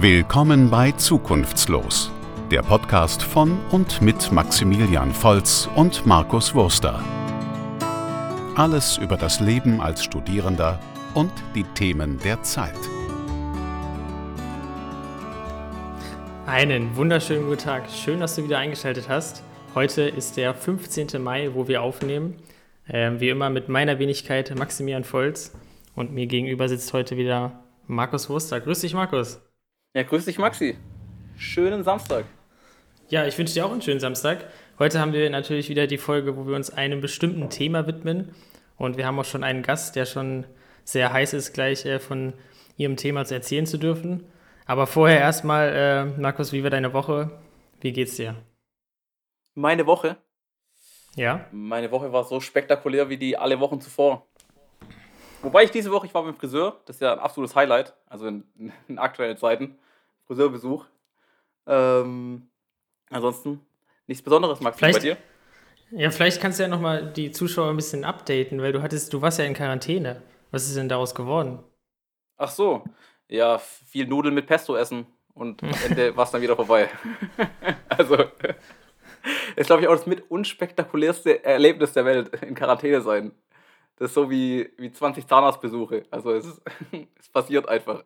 Willkommen bei Zukunftslos, der Podcast von und mit Maximilian Volz und Markus Wurster. Alles über das Leben als Studierender und die Themen der Zeit. Einen wunderschönen guten Tag. Schön, dass du wieder eingeschaltet hast. Heute ist der 15. Mai, wo wir aufnehmen. Ähm, wie immer mit meiner Wenigkeit Maximilian Volz. Und mir gegenüber sitzt heute wieder Markus Wurster. Grüß dich, Markus. Ja, grüß dich, Maxi. Schönen Samstag. Ja, ich wünsche dir auch einen schönen Samstag. Heute haben wir natürlich wieder die Folge, wo wir uns einem bestimmten Thema widmen. Und wir haben auch schon einen Gast, der schon sehr heiß ist, gleich äh, von ihrem Thema zu erzählen zu dürfen. Aber vorher erstmal, äh, Markus, wie war deine Woche? Wie geht's dir? Meine Woche? Ja. Meine Woche war so spektakulär wie die alle Wochen zuvor. Wobei ich diese Woche, ich war beim Friseur, das ist ja ein absolutes Highlight, also in, in aktuellen Zeiten. Friseurbesuch. Ähm, ansonsten nichts Besonderes, Max, vielleicht, bei dir? Ja, vielleicht kannst du ja nochmal die Zuschauer ein bisschen updaten, weil du hattest, du warst ja in Quarantäne. Was ist denn daraus geworden? Ach so, ja, viel Nudeln mit Pesto essen und am Ende war es dann wieder vorbei. also, ist glaube ich auch das mit unspektakulärste Erlebnis der Welt, in Quarantäne sein. Das ist so wie, wie 20 Zahnarztbesuche. Also es, ist, es passiert einfach.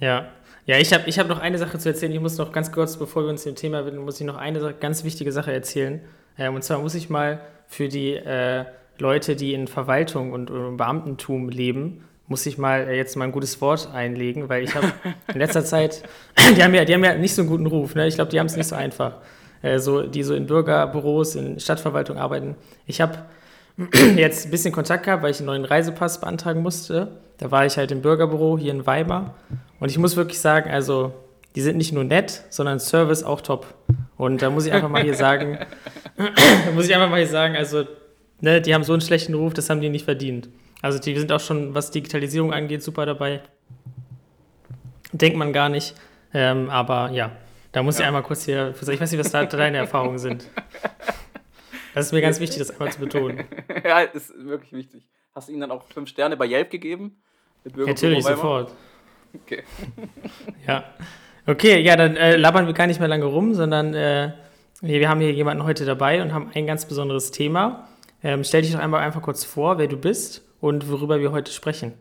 Ja, ja, ich habe ich hab noch eine Sache zu erzählen. Ich muss noch ganz kurz, bevor wir uns dem Thema widmen, muss ich noch eine ganz wichtige Sache erzählen. Ähm, und zwar muss ich mal für die äh, Leute, die in Verwaltung und, und Beamtentum leben, muss ich mal äh, jetzt mal ein gutes Wort einlegen, weil ich habe in letzter Zeit, die haben, ja, die haben ja nicht so einen guten Ruf. Ne? Ich glaube, die haben es nicht so einfach. Äh, so, die so in Bürgerbüros, in Stadtverwaltung arbeiten. Ich habe jetzt ein bisschen Kontakt gehabt, weil ich einen neuen Reisepass beantragen musste. Da war ich halt im Bürgerbüro hier in Weimar. Und ich muss wirklich sagen, also, die sind nicht nur nett, sondern Service auch top. Und da muss ich einfach mal hier sagen, da muss ich einfach mal hier sagen, also, ne, die haben so einen schlechten Ruf, das haben die nicht verdient. Also, die sind auch schon, was Digitalisierung angeht, super dabei. Denkt man gar nicht. Ähm, aber ja, da muss ja. ich einmal kurz hier, ich weiß nicht, was da deine Erfahrungen sind. Das ist mir ganz wichtig, das einmal zu betonen. ja, ist wirklich wichtig. Hast du ihnen dann auch fünf Sterne bei Yelp gegeben? Natürlich, sofort. Okay. ja. Okay, ja, dann äh, labern wir gar nicht mehr lange rum, sondern äh, wir haben hier jemanden heute dabei und haben ein ganz besonderes Thema. Ähm, stell dich doch einmal einfach kurz vor, wer du bist und worüber wir heute sprechen.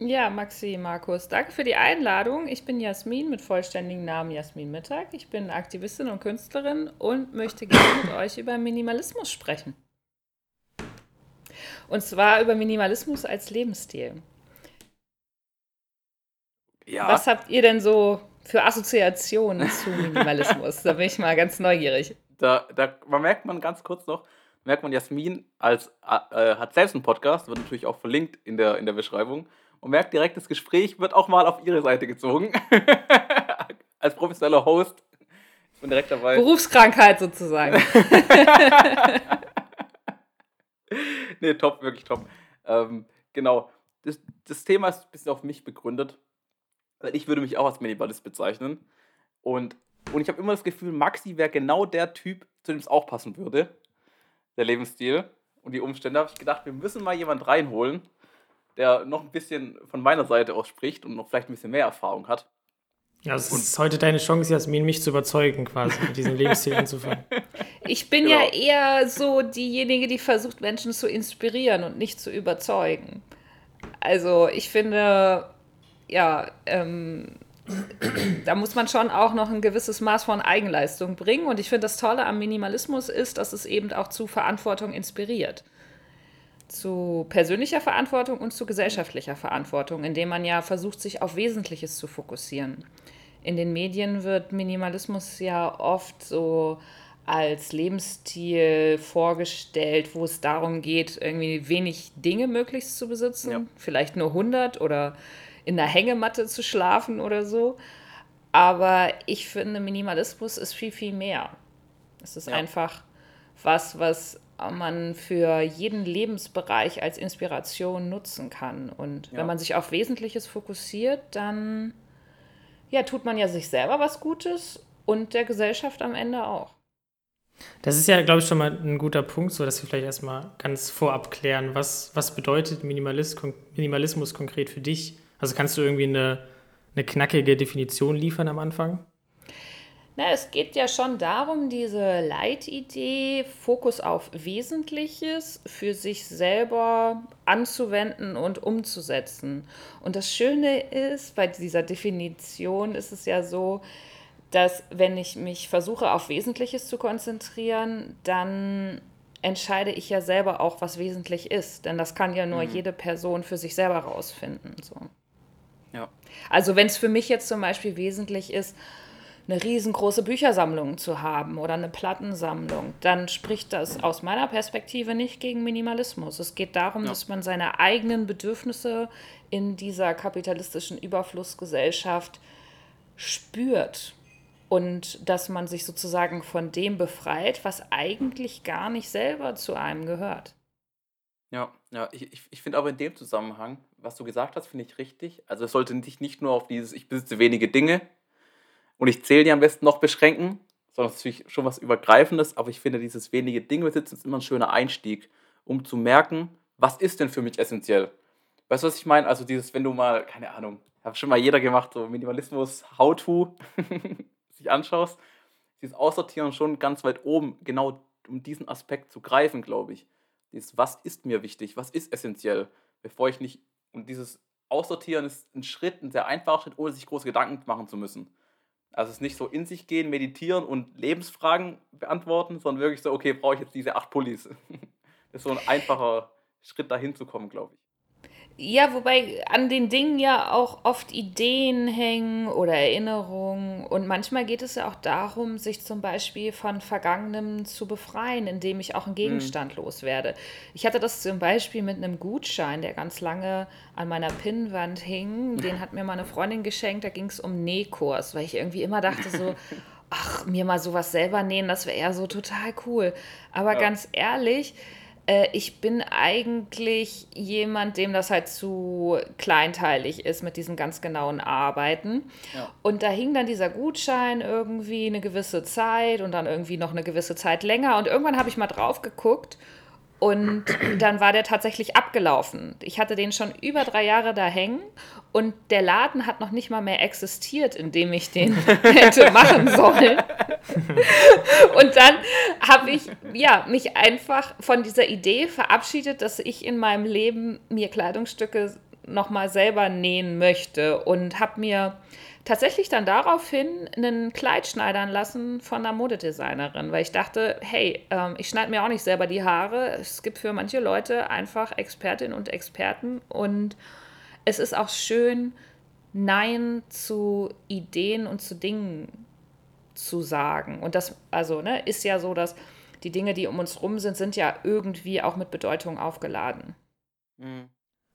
Ja, Maxi, Markus, danke für die Einladung. Ich bin Jasmin mit vollständigem Namen Jasmin Mittag. Ich bin Aktivistin und Künstlerin und möchte gerne mit euch über Minimalismus sprechen. Und zwar über Minimalismus als Lebensstil. Ja. Was habt ihr denn so für Assoziationen zu Minimalismus? da bin ich mal ganz neugierig. Da, da man merkt man ganz kurz noch, merkt man Jasmin als, äh, hat selbst einen Podcast, wird natürlich auch verlinkt in der, in der Beschreibung und merkt direkt, das Gespräch wird auch mal auf ihre Seite gezogen. Als professioneller Host. Ich bin direkt dabei. Berufskrankheit sozusagen. nee, top, wirklich top. Ähm, genau. Das, das Thema ist ein bisschen auf mich begründet. Weil ich würde mich auch als Minimalist bezeichnen. Und, und ich habe immer das Gefühl, Maxi wäre genau der Typ, zu dem es auch passen würde. Der Lebensstil und die Umstände. habe ich gedacht, wir müssen mal jemand reinholen, der noch ein bisschen von meiner Seite aus spricht und noch vielleicht ein bisschen mehr Erfahrung hat. Ja, es ist heute deine Chance, Jasmin, mich zu überzeugen, quasi, mit diesem Lebensstil anzufangen. Ich bin genau. ja eher so diejenige, die versucht, Menschen zu inspirieren und nicht zu überzeugen. Also, ich finde, ja, ähm, da muss man schon auch noch ein gewisses Maß von Eigenleistung bringen. Und ich finde, das Tolle am Minimalismus ist, dass es eben auch zu Verantwortung inspiriert zu persönlicher Verantwortung und zu gesellschaftlicher Verantwortung, indem man ja versucht, sich auf Wesentliches zu fokussieren. In den Medien wird Minimalismus ja oft so als Lebensstil vorgestellt, wo es darum geht, irgendwie wenig Dinge möglichst zu besitzen, ja. vielleicht nur 100 oder in der Hängematte zu schlafen oder so. Aber ich finde, Minimalismus ist viel, viel mehr. Es ist ja. einfach was, was man für jeden Lebensbereich als Inspiration nutzen kann. Und ja. wenn man sich auf Wesentliches fokussiert, dann ja, tut man ja sich selber was Gutes und der Gesellschaft am Ende auch. Das ist ja, glaube ich, schon mal ein guter Punkt, so dass wir vielleicht erstmal ganz vorab klären, was, was bedeutet Minimalist, Minimalismus konkret für dich? Also kannst du irgendwie eine, eine knackige Definition liefern am Anfang? Na, es geht ja schon darum, diese Leitidee, Fokus auf Wesentliches für sich selber anzuwenden und umzusetzen. Und das Schöne ist, bei dieser Definition ist es ja so, dass wenn ich mich versuche, auf Wesentliches zu konzentrieren, dann entscheide ich ja selber auch, was wesentlich ist. Denn das kann ja nur mhm. jede Person für sich selber rausfinden. So. Ja. Also wenn es für mich jetzt zum Beispiel wesentlich ist, eine riesengroße Büchersammlung zu haben oder eine Plattensammlung, dann spricht das aus meiner Perspektive nicht gegen Minimalismus. Es geht darum, ja. dass man seine eigenen Bedürfnisse in dieser kapitalistischen Überflussgesellschaft spürt und dass man sich sozusagen von dem befreit, was eigentlich gar nicht selber zu einem gehört. Ja, ja, ich, ich, ich finde aber in dem Zusammenhang, was du gesagt hast, finde ich richtig. Also es sollte sich nicht nur auf dieses, ich besitze wenige Dinge und ich zähle die am besten noch beschränken, sondern es ist natürlich schon was Übergreifendes, aber ich finde, dieses wenige Dinge besitzen ist immer ein schöner Einstieg, um zu merken, was ist denn für mich essentiell. Weißt du, was ich meine? Also dieses, wenn du mal, keine Ahnung, hat schon mal jeder gemacht, so Minimalismus, How-To, sich anschaust, dieses Aussortieren schon ganz weit oben, genau um diesen Aspekt zu greifen, glaube ich. Dieses, was ist mir wichtig, was ist essentiell, bevor ich nicht, und dieses Aussortieren ist ein Schritt, ein sehr einfacher Schritt, ohne sich große Gedanken machen zu müssen. Also es ist nicht so in sich gehen, meditieren und Lebensfragen beantworten, sondern wirklich so, okay, brauche ich jetzt diese acht Pullis. Das ist so ein einfacher Schritt dahin zu kommen, glaube ich. Ja, wobei an den Dingen ja auch oft Ideen hängen oder Erinnerungen. Und manchmal geht es ja auch darum, sich zum Beispiel von Vergangenem zu befreien, indem ich auch einen mhm. Gegenstand mhm. loswerde. Ich hatte das zum Beispiel mit einem Gutschein, der ganz lange an meiner Pinnwand hing. Den hat mir meine Freundin geschenkt, da ging es um Nähkurs, weil ich irgendwie immer dachte so, ach, mir mal sowas selber nähen, das wäre ja so total cool. Aber ja. ganz ehrlich, ich bin eigentlich jemand, dem das halt zu kleinteilig ist mit diesen ganz genauen Arbeiten. Ja. Und da hing dann dieser Gutschein irgendwie eine gewisse Zeit und dann irgendwie noch eine gewisse Zeit länger. Und irgendwann habe ich mal drauf geguckt und dann war der tatsächlich abgelaufen. Ich hatte den schon über drei Jahre da hängen und der Laden hat noch nicht mal mehr existiert, in dem ich den hätte machen sollen. und dann habe ich ja, mich einfach von dieser Idee verabschiedet, dass ich in meinem Leben mir Kleidungsstücke nochmal selber nähen möchte und habe mir tatsächlich dann daraufhin einen Kleid schneidern lassen von einer Modedesignerin, weil ich dachte, hey, ähm, ich schneide mir auch nicht selber die Haare. Es gibt für manche Leute einfach Expertinnen und Experten und es ist auch schön, Nein zu Ideen und zu Dingen zu sagen. Und das also ne, ist ja so, dass die Dinge, die um uns rum sind, sind ja irgendwie auch mit Bedeutung aufgeladen. Mhm.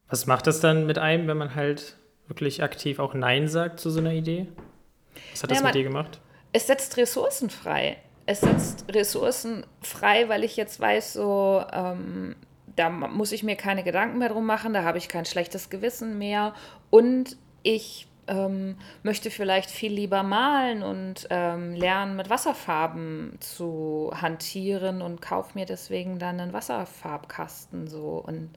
Was macht das dann mit einem, wenn man halt wirklich aktiv auch Nein sagt zu so einer Idee? Was hat das ja, mit dir gemacht? Es setzt Ressourcen frei. Es setzt Ressourcen frei, weil ich jetzt weiß, so, ähm, da muss ich mir keine Gedanken mehr drum machen, da habe ich kein schlechtes Gewissen mehr und ich ähm, möchte vielleicht viel lieber malen und ähm, lernen, mit Wasserfarben zu hantieren und kaufe mir deswegen dann einen Wasserfarbkasten so und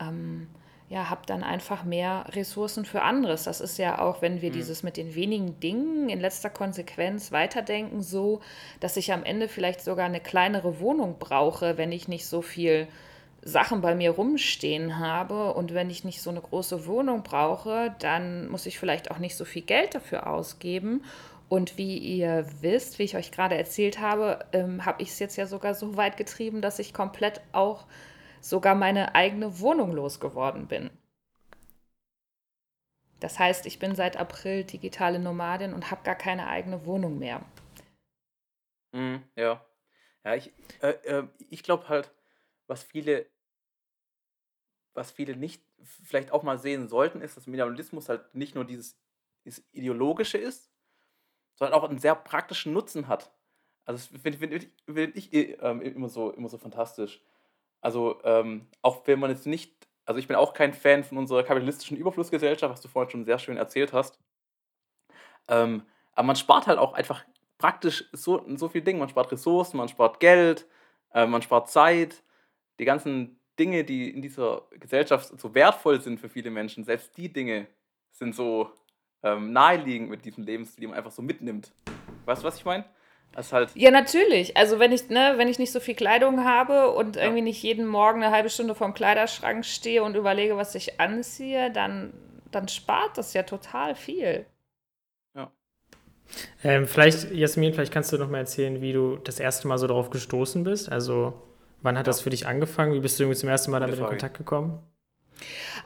ähm, ja, habe dann einfach mehr Ressourcen für anderes. Das ist ja auch, wenn wir mhm. dieses mit den wenigen Dingen in letzter Konsequenz weiterdenken, so, dass ich am Ende vielleicht sogar eine kleinere Wohnung brauche, wenn ich nicht so viel Sachen bei mir rumstehen habe und wenn ich nicht so eine große Wohnung brauche, dann muss ich vielleicht auch nicht so viel Geld dafür ausgeben. Und wie ihr wisst, wie ich euch gerade erzählt habe, ähm, habe ich es jetzt ja sogar so weit getrieben, dass ich komplett auch sogar meine eigene Wohnung losgeworden bin. Das heißt, ich bin seit April digitale Nomadin und habe gar keine eigene Wohnung mehr. Mhm, ja. Ja, ich, äh, äh, ich glaube halt, was viele, was viele nicht vielleicht auch mal sehen sollten, ist, dass Minimalismus halt nicht nur dieses, dieses Ideologische ist, sondern auch einen sehr praktischen Nutzen hat. Also das finde find, find ich äh, immer, so, immer so fantastisch. Also ähm, auch wenn man jetzt nicht, also ich bin auch kein Fan von unserer kapitalistischen Überflussgesellschaft, was du vorhin schon sehr schön erzählt hast. Ähm, aber man spart halt auch einfach praktisch so, so viel Dinge. Man spart Ressourcen, man spart Geld, äh, man spart Zeit. Die ganzen Dinge, die in dieser Gesellschaft so wertvoll sind für viele Menschen, selbst die Dinge sind so ähm, naheliegend mit diesem Lebensstil, den man einfach so mitnimmt. Weißt du, was ich meine? Halt ja, natürlich. Also wenn ich, ne, wenn ich nicht so viel Kleidung habe und ja. irgendwie nicht jeden Morgen eine halbe Stunde vorm Kleiderschrank stehe und überlege, was ich anziehe, dann, dann spart das ja total viel. Ja. Ähm, vielleicht, Jasmin, vielleicht kannst du noch mal erzählen, wie du das erste Mal so darauf gestoßen bist. Also wann hat ja. das für dich angefangen? Wie bist du irgendwie zum ersten Mal damit in Kontakt gekommen?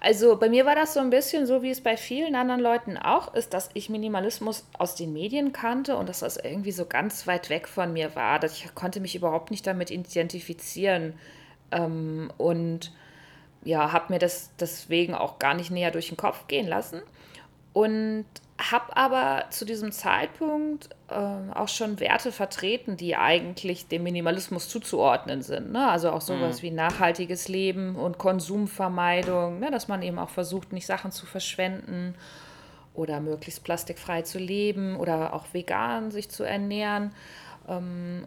Also bei mir war das so ein bisschen so, wie es bei vielen anderen Leuten auch ist, dass ich Minimalismus aus den Medien kannte und dass das irgendwie so ganz weit weg von mir war. Dass ich konnte mich überhaupt nicht damit identifizieren. Ähm, und ja, habe mir das deswegen auch gar nicht näher durch den Kopf gehen lassen. Und habe aber zu diesem Zeitpunkt äh, auch schon Werte vertreten, die eigentlich dem Minimalismus zuzuordnen sind. Ne? Also auch sowas mhm. wie nachhaltiges Leben und Konsumvermeidung, ne? dass man eben auch versucht, nicht Sachen zu verschwenden oder möglichst plastikfrei zu leben oder auch vegan sich zu ernähren. Ähm,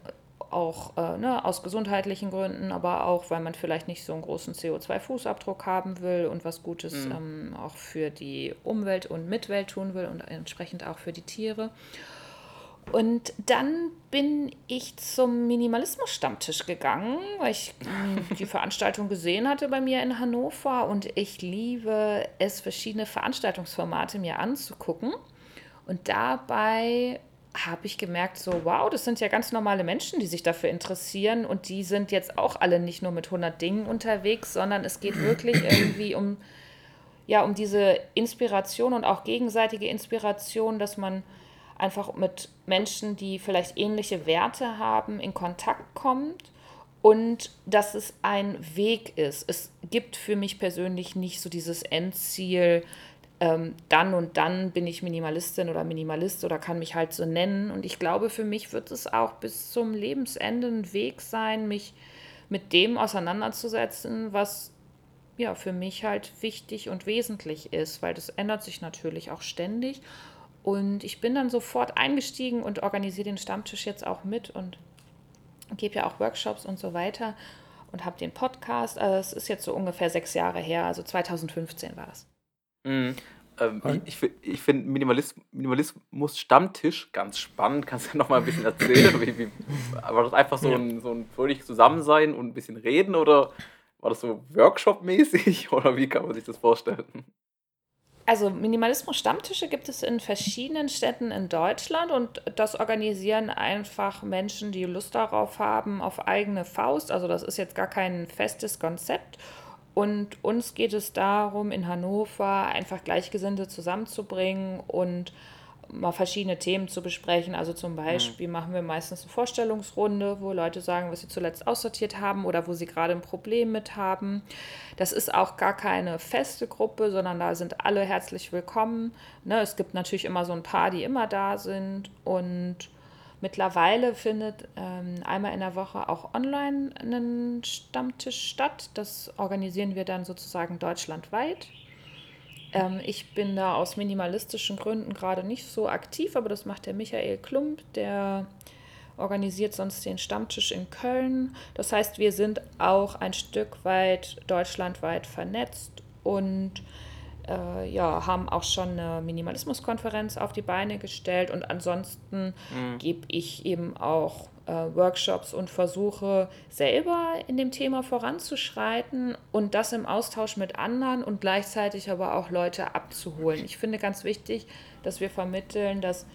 auch äh, ne, aus gesundheitlichen Gründen, aber auch, weil man vielleicht nicht so einen großen CO2-Fußabdruck haben will und was Gutes mhm. ähm, auch für die Umwelt und Mitwelt tun will und entsprechend auch für die Tiere. Und dann bin ich zum Minimalismus-Stammtisch gegangen, weil ich hm, die Veranstaltung gesehen hatte bei mir in Hannover und ich liebe es, verschiedene Veranstaltungsformate mir anzugucken. Und dabei habe ich gemerkt, so, wow, das sind ja ganz normale Menschen, die sich dafür interessieren und die sind jetzt auch alle nicht nur mit 100 Dingen unterwegs, sondern es geht wirklich irgendwie um, ja, um diese Inspiration und auch gegenseitige Inspiration, dass man einfach mit Menschen, die vielleicht ähnliche Werte haben, in Kontakt kommt und dass es ein Weg ist. Es gibt für mich persönlich nicht so dieses Endziel, ähm, dann und dann bin ich Minimalistin oder Minimalist oder kann mich halt so nennen. Und ich glaube, für mich wird es auch bis zum Lebensende ein Weg sein, mich mit dem auseinanderzusetzen, was ja für mich halt wichtig und wesentlich ist, weil das ändert sich natürlich auch ständig. Und ich bin dann sofort eingestiegen und organisiere den Stammtisch jetzt auch mit und gebe ja auch Workshops und so weiter und habe den Podcast. Also es ist jetzt so ungefähr sechs Jahre her, also 2015 war das. Mhm. Ähm, ich ich, ich finde Minimalismus, Minimalismus Stammtisch ganz spannend. Kannst du ja noch mal ein bisschen erzählen? wie, wie, war das einfach so ein, so ein fröhlich Zusammensein und ein bisschen reden oder war das so Workshop-mäßig oder wie kann man sich das vorstellen? Also Minimalismus Stammtische gibt es in verschiedenen Städten in Deutschland und das organisieren einfach Menschen, die Lust darauf haben, auf eigene Faust. Also das ist jetzt gar kein festes Konzept. Und uns geht es darum, in Hannover einfach Gleichgesinnte zusammenzubringen und mal verschiedene Themen zu besprechen. Also zum Beispiel mhm. machen wir meistens eine Vorstellungsrunde, wo Leute sagen, was sie zuletzt aussortiert haben oder wo sie gerade ein Problem mit haben. Das ist auch gar keine feste Gruppe, sondern da sind alle herzlich willkommen. Ne, es gibt natürlich immer so ein paar, die immer da sind und Mittlerweile findet ähm, einmal in der Woche auch online ein Stammtisch statt. Das organisieren wir dann sozusagen deutschlandweit. Ähm, ich bin da aus minimalistischen Gründen gerade nicht so aktiv, aber das macht der Michael Klump, der organisiert sonst den Stammtisch in Köln. Das heißt, wir sind auch ein Stück weit deutschlandweit vernetzt und äh, ja, haben auch schon eine Minimalismuskonferenz auf die Beine gestellt und ansonsten mhm. gebe ich eben auch äh, Workshops und versuche selber in dem Thema voranzuschreiten und das im Austausch mit anderen und gleichzeitig aber auch Leute abzuholen. Ich finde ganz wichtig, dass wir vermitteln, dass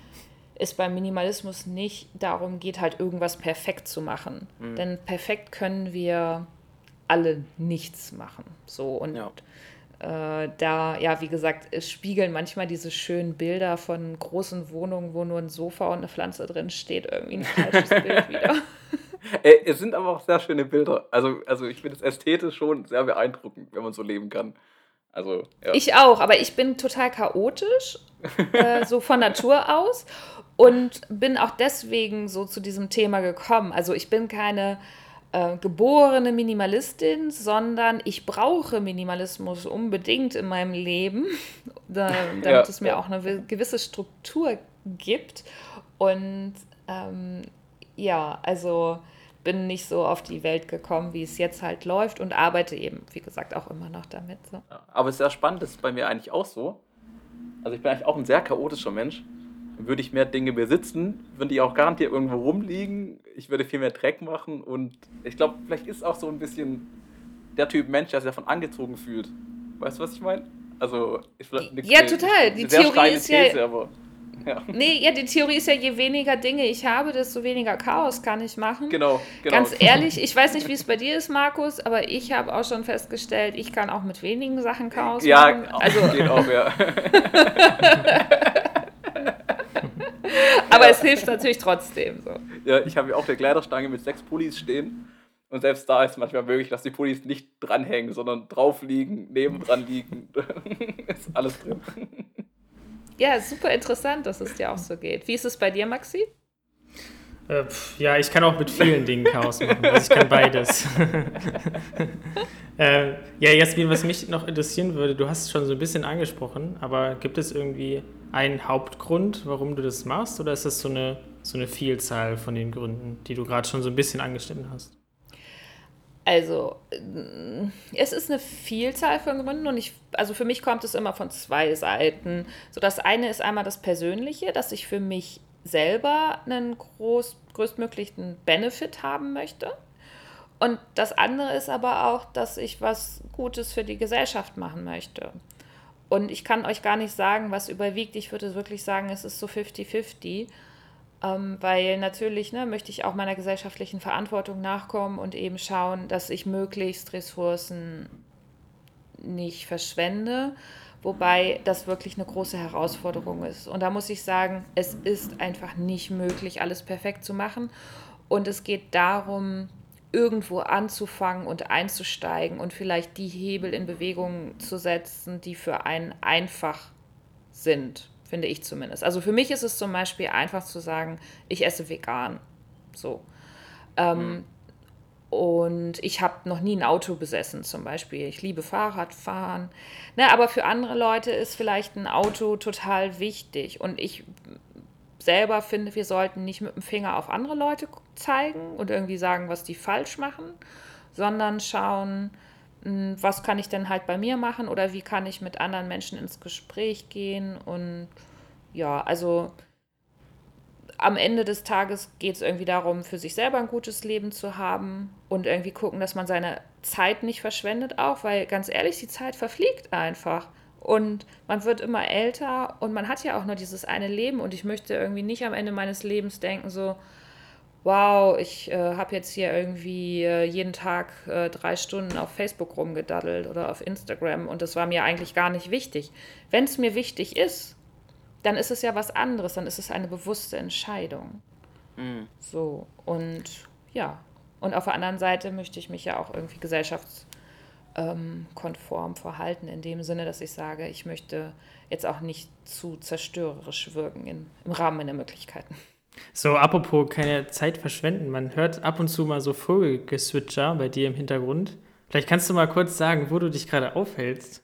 es beim Minimalismus nicht darum geht, halt irgendwas perfekt zu machen. Mhm. Denn perfekt können wir alle nichts machen. So und ja da, ja, wie gesagt, es spiegeln manchmal diese schönen Bilder von großen Wohnungen, wo nur ein Sofa und eine Pflanze drin steht, irgendwie ein falsches Bild wieder. Ey, es sind aber auch sehr schöne Bilder. Also, also ich finde es ästhetisch schon sehr beeindruckend, wenn man so leben kann. Also, ja. Ich auch, aber ich bin total chaotisch, äh, so von Natur aus. Und bin auch deswegen so zu diesem Thema gekommen. Also ich bin keine äh, geborene Minimalistin, sondern ich brauche Minimalismus unbedingt in meinem Leben, da, damit ja, es mir ja. auch eine gewisse Struktur gibt. Und ähm, ja, also bin nicht so auf die Welt gekommen, wie es jetzt halt läuft und arbeite eben, wie gesagt, auch immer noch damit. So. aber es ist sehr spannend, das ist bei mir eigentlich auch so. Also ich bin eigentlich auch ein sehr chaotischer Mensch. Würde ich mehr Dinge besitzen, würden die auch garantiert irgendwo rumliegen. Ich würde viel mehr Dreck machen und ich glaube, vielleicht ist auch so ein bisschen der Typ Mensch, der sich davon angezogen fühlt. Weißt du, was ich meine? Also, ich Ja, total. Die Theorie ist These, ja. Aber ja. Nee, ja, die Theorie ist ja, je weniger Dinge ich habe, desto weniger Chaos kann ich machen. Genau, genau. Ganz ehrlich, ich weiß nicht, wie es bei dir ist, Markus, aber ich habe auch schon festgestellt, ich kann auch mit wenigen Sachen Chaos ja, machen. Ja, also, geht auch, ja. aber es hilft natürlich trotzdem. So. Ja, ich habe ja auch eine Kleiderstange mit sechs Pullis stehen. Und selbst da ist es manchmal möglich, dass die Pullis nicht dranhängen, sondern drauf liegen, nebendran liegen. ist alles drin. Ja, super interessant, dass es dir auch so geht. Wie ist es bei dir, Maxi? Äh, ja, ich kann auch mit vielen Dingen Chaos machen. Also ich kann beides. äh, ja, Jasmin, was mich noch interessieren würde, du hast es schon so ein bisschen angesprochen, aber gibt es irgendwie einen Hauptgrund, warum du das machst? Oder ist das so eine, so eine Vielzahl von den Gründen, die du gerade schon so ein bisschen angeschnitten hast? Also, äh, es ist eine Vielzahl von Gründen und ich, also für mich kommt es immer von zwei Seiten. So, das eine ist einmal das Persönliche, dass ich für mich selber einen groß, größtmöglichen Benefit haben möchte. Und das andere ist aber auch, dass ich was Gutes für die Gesellschaft machen möchte. Und ich kann euch gar nicht sagen, was überwiegt. Ich würde wirklich sagen, es ist so 50-50. Ähm, weil natürlich ne, möchte ich auch meiner gesellschaftlichen Verantwortung nachkommen und eben schauen, dass ich möglichst Ressourcen nicht verschwende, wobei das wirklich eine große Herausforderung ist. Und da muss ich sagen, es ist einfach nicht möglich, alles perfekt zu machen. Und es geht darum, irgendwo anzufangen und einzusteigen und vielleicht die Hebel in Bewegung zu setzen, die für einen einfach sind finde ich zumindest. Also für mich ist es zum Beispiel einfach zu sagen, ich esse vegan. So. Ähm, mhm. Und ich habe noch nie ein Auto besessen, zum Beispiel. Ich liebe Fahrradfahren. Ne, aber für andere Leute ist vielleicht ein Auto total wichtig. Und ich selber finde, wir sollten nicht mit dem Finger auf andere Leute zeigen und irgendwie sagen, was die falsch machen, sondern schauen, hm, was kann ich denn halt bei mir machen oder wie kann ich mit anderen Menschen ins Gespräch gehen. Und ja, also am Ende des Tages geht es irgendwie darum, für sich selber ein gutes Leben zu haben und irgendwie gucken, dass man seine Zeit nicht verschwendet auch, weil ganz ehrlich, die Zeit verfliegt einfach. Und man wird immer älter und man hat ja auch nur dieses eine Leben und ich möchte irgendwie nicht am Ende meines Lebens denken, so, wow, ich äh, habe jetzt hier irgendwie äh, jeden Tag äh, drei Stunden auf Facebook rumgedaddelt oder auf Instagram und das war mir eigentlich gar nicht wichtig. Wenn es mir wichtig ist, dann ist es ja was anderes, dann ist es eine bewusste Entscheidung. Mhm. So, und ja, und auf der anderen Seite möchte ich mich ja auch irgendwie gesellschaftskonform ähm, verhalten, in dem Sinne, dass ich sage, ich möchte jetzt auch nicht zu zerstörerisch wirken in, im Rahmen meiner Möglichkeiten. So, apropos keine Zeit verschwenden. Man hört ab und zu mal so Vogelgeswitcher bei dir im Hintergrund. Vielleicht kannst du mal kurz sagen, wo du dich gerade aufhältst.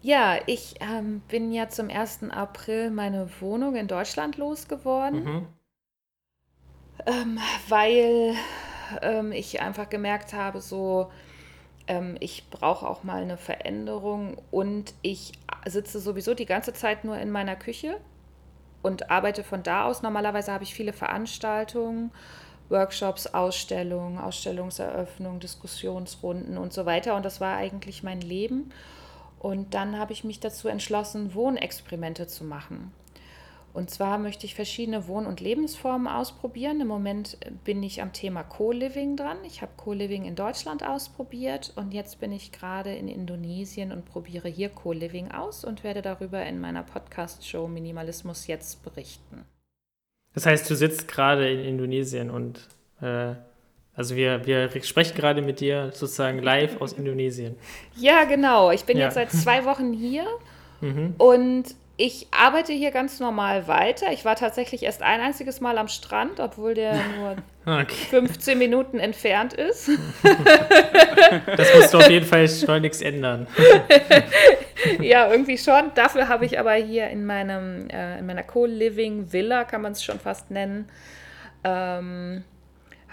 Ja, ich ähm, bin ja zum 1. April meine Wohnung in Deutschland losgeworden, mhm. ähm, weil ähm, ich einfach gemerkt habe, so, ähm, ich brauche auch mal eine Veränderung und ich sitze sowieso die ganze Zeit nur in meiner Küche und arbeite von da aus. Normalerweise habe ich viele Veranstaltungen, Workshops, Ausstellungen, Ausstellungseröffnungen, Diskussionsrunden und so weiter. Und das war eigentlich mein Leben. Und dann habe ich mich dazu entschlossen, Wohnexperimente zu machen. Und zwar möchte ich verschiedene Wohn- und Lebensformen ausprobieren. Im Moment bin ich am Thema Co-Living dran. Ich habe Co-Living in Deutschland ausprobiert und jetzt bin ich gerade in Indonesien und probiere hier Co-Living aus und werde darüber in meiner Podcast-Show Minimalismus jetzt berichten. Das heißt, du sitzt gerade in Indonesien und äh, also wir, wir sprechen gerade mit dir sozusagen live aus Indonesien. Ja, genau. Ich bin ja. jetzt seit zwei Wochen hier mhm. und ich arbeite hier ganz normal weiter. Ich war tatsächlich erst ein einziges Mal am Strand, obwohl der nur okay. 15 Minuten entfernt ist. Das musst du auf jeden Fall schleunigst ändern. Ja, irgendwie schon. Dafür habe ich aber hier in, meinem, äh, in meiner Co-Living Villa, kann man es schon fast nennen, ähm,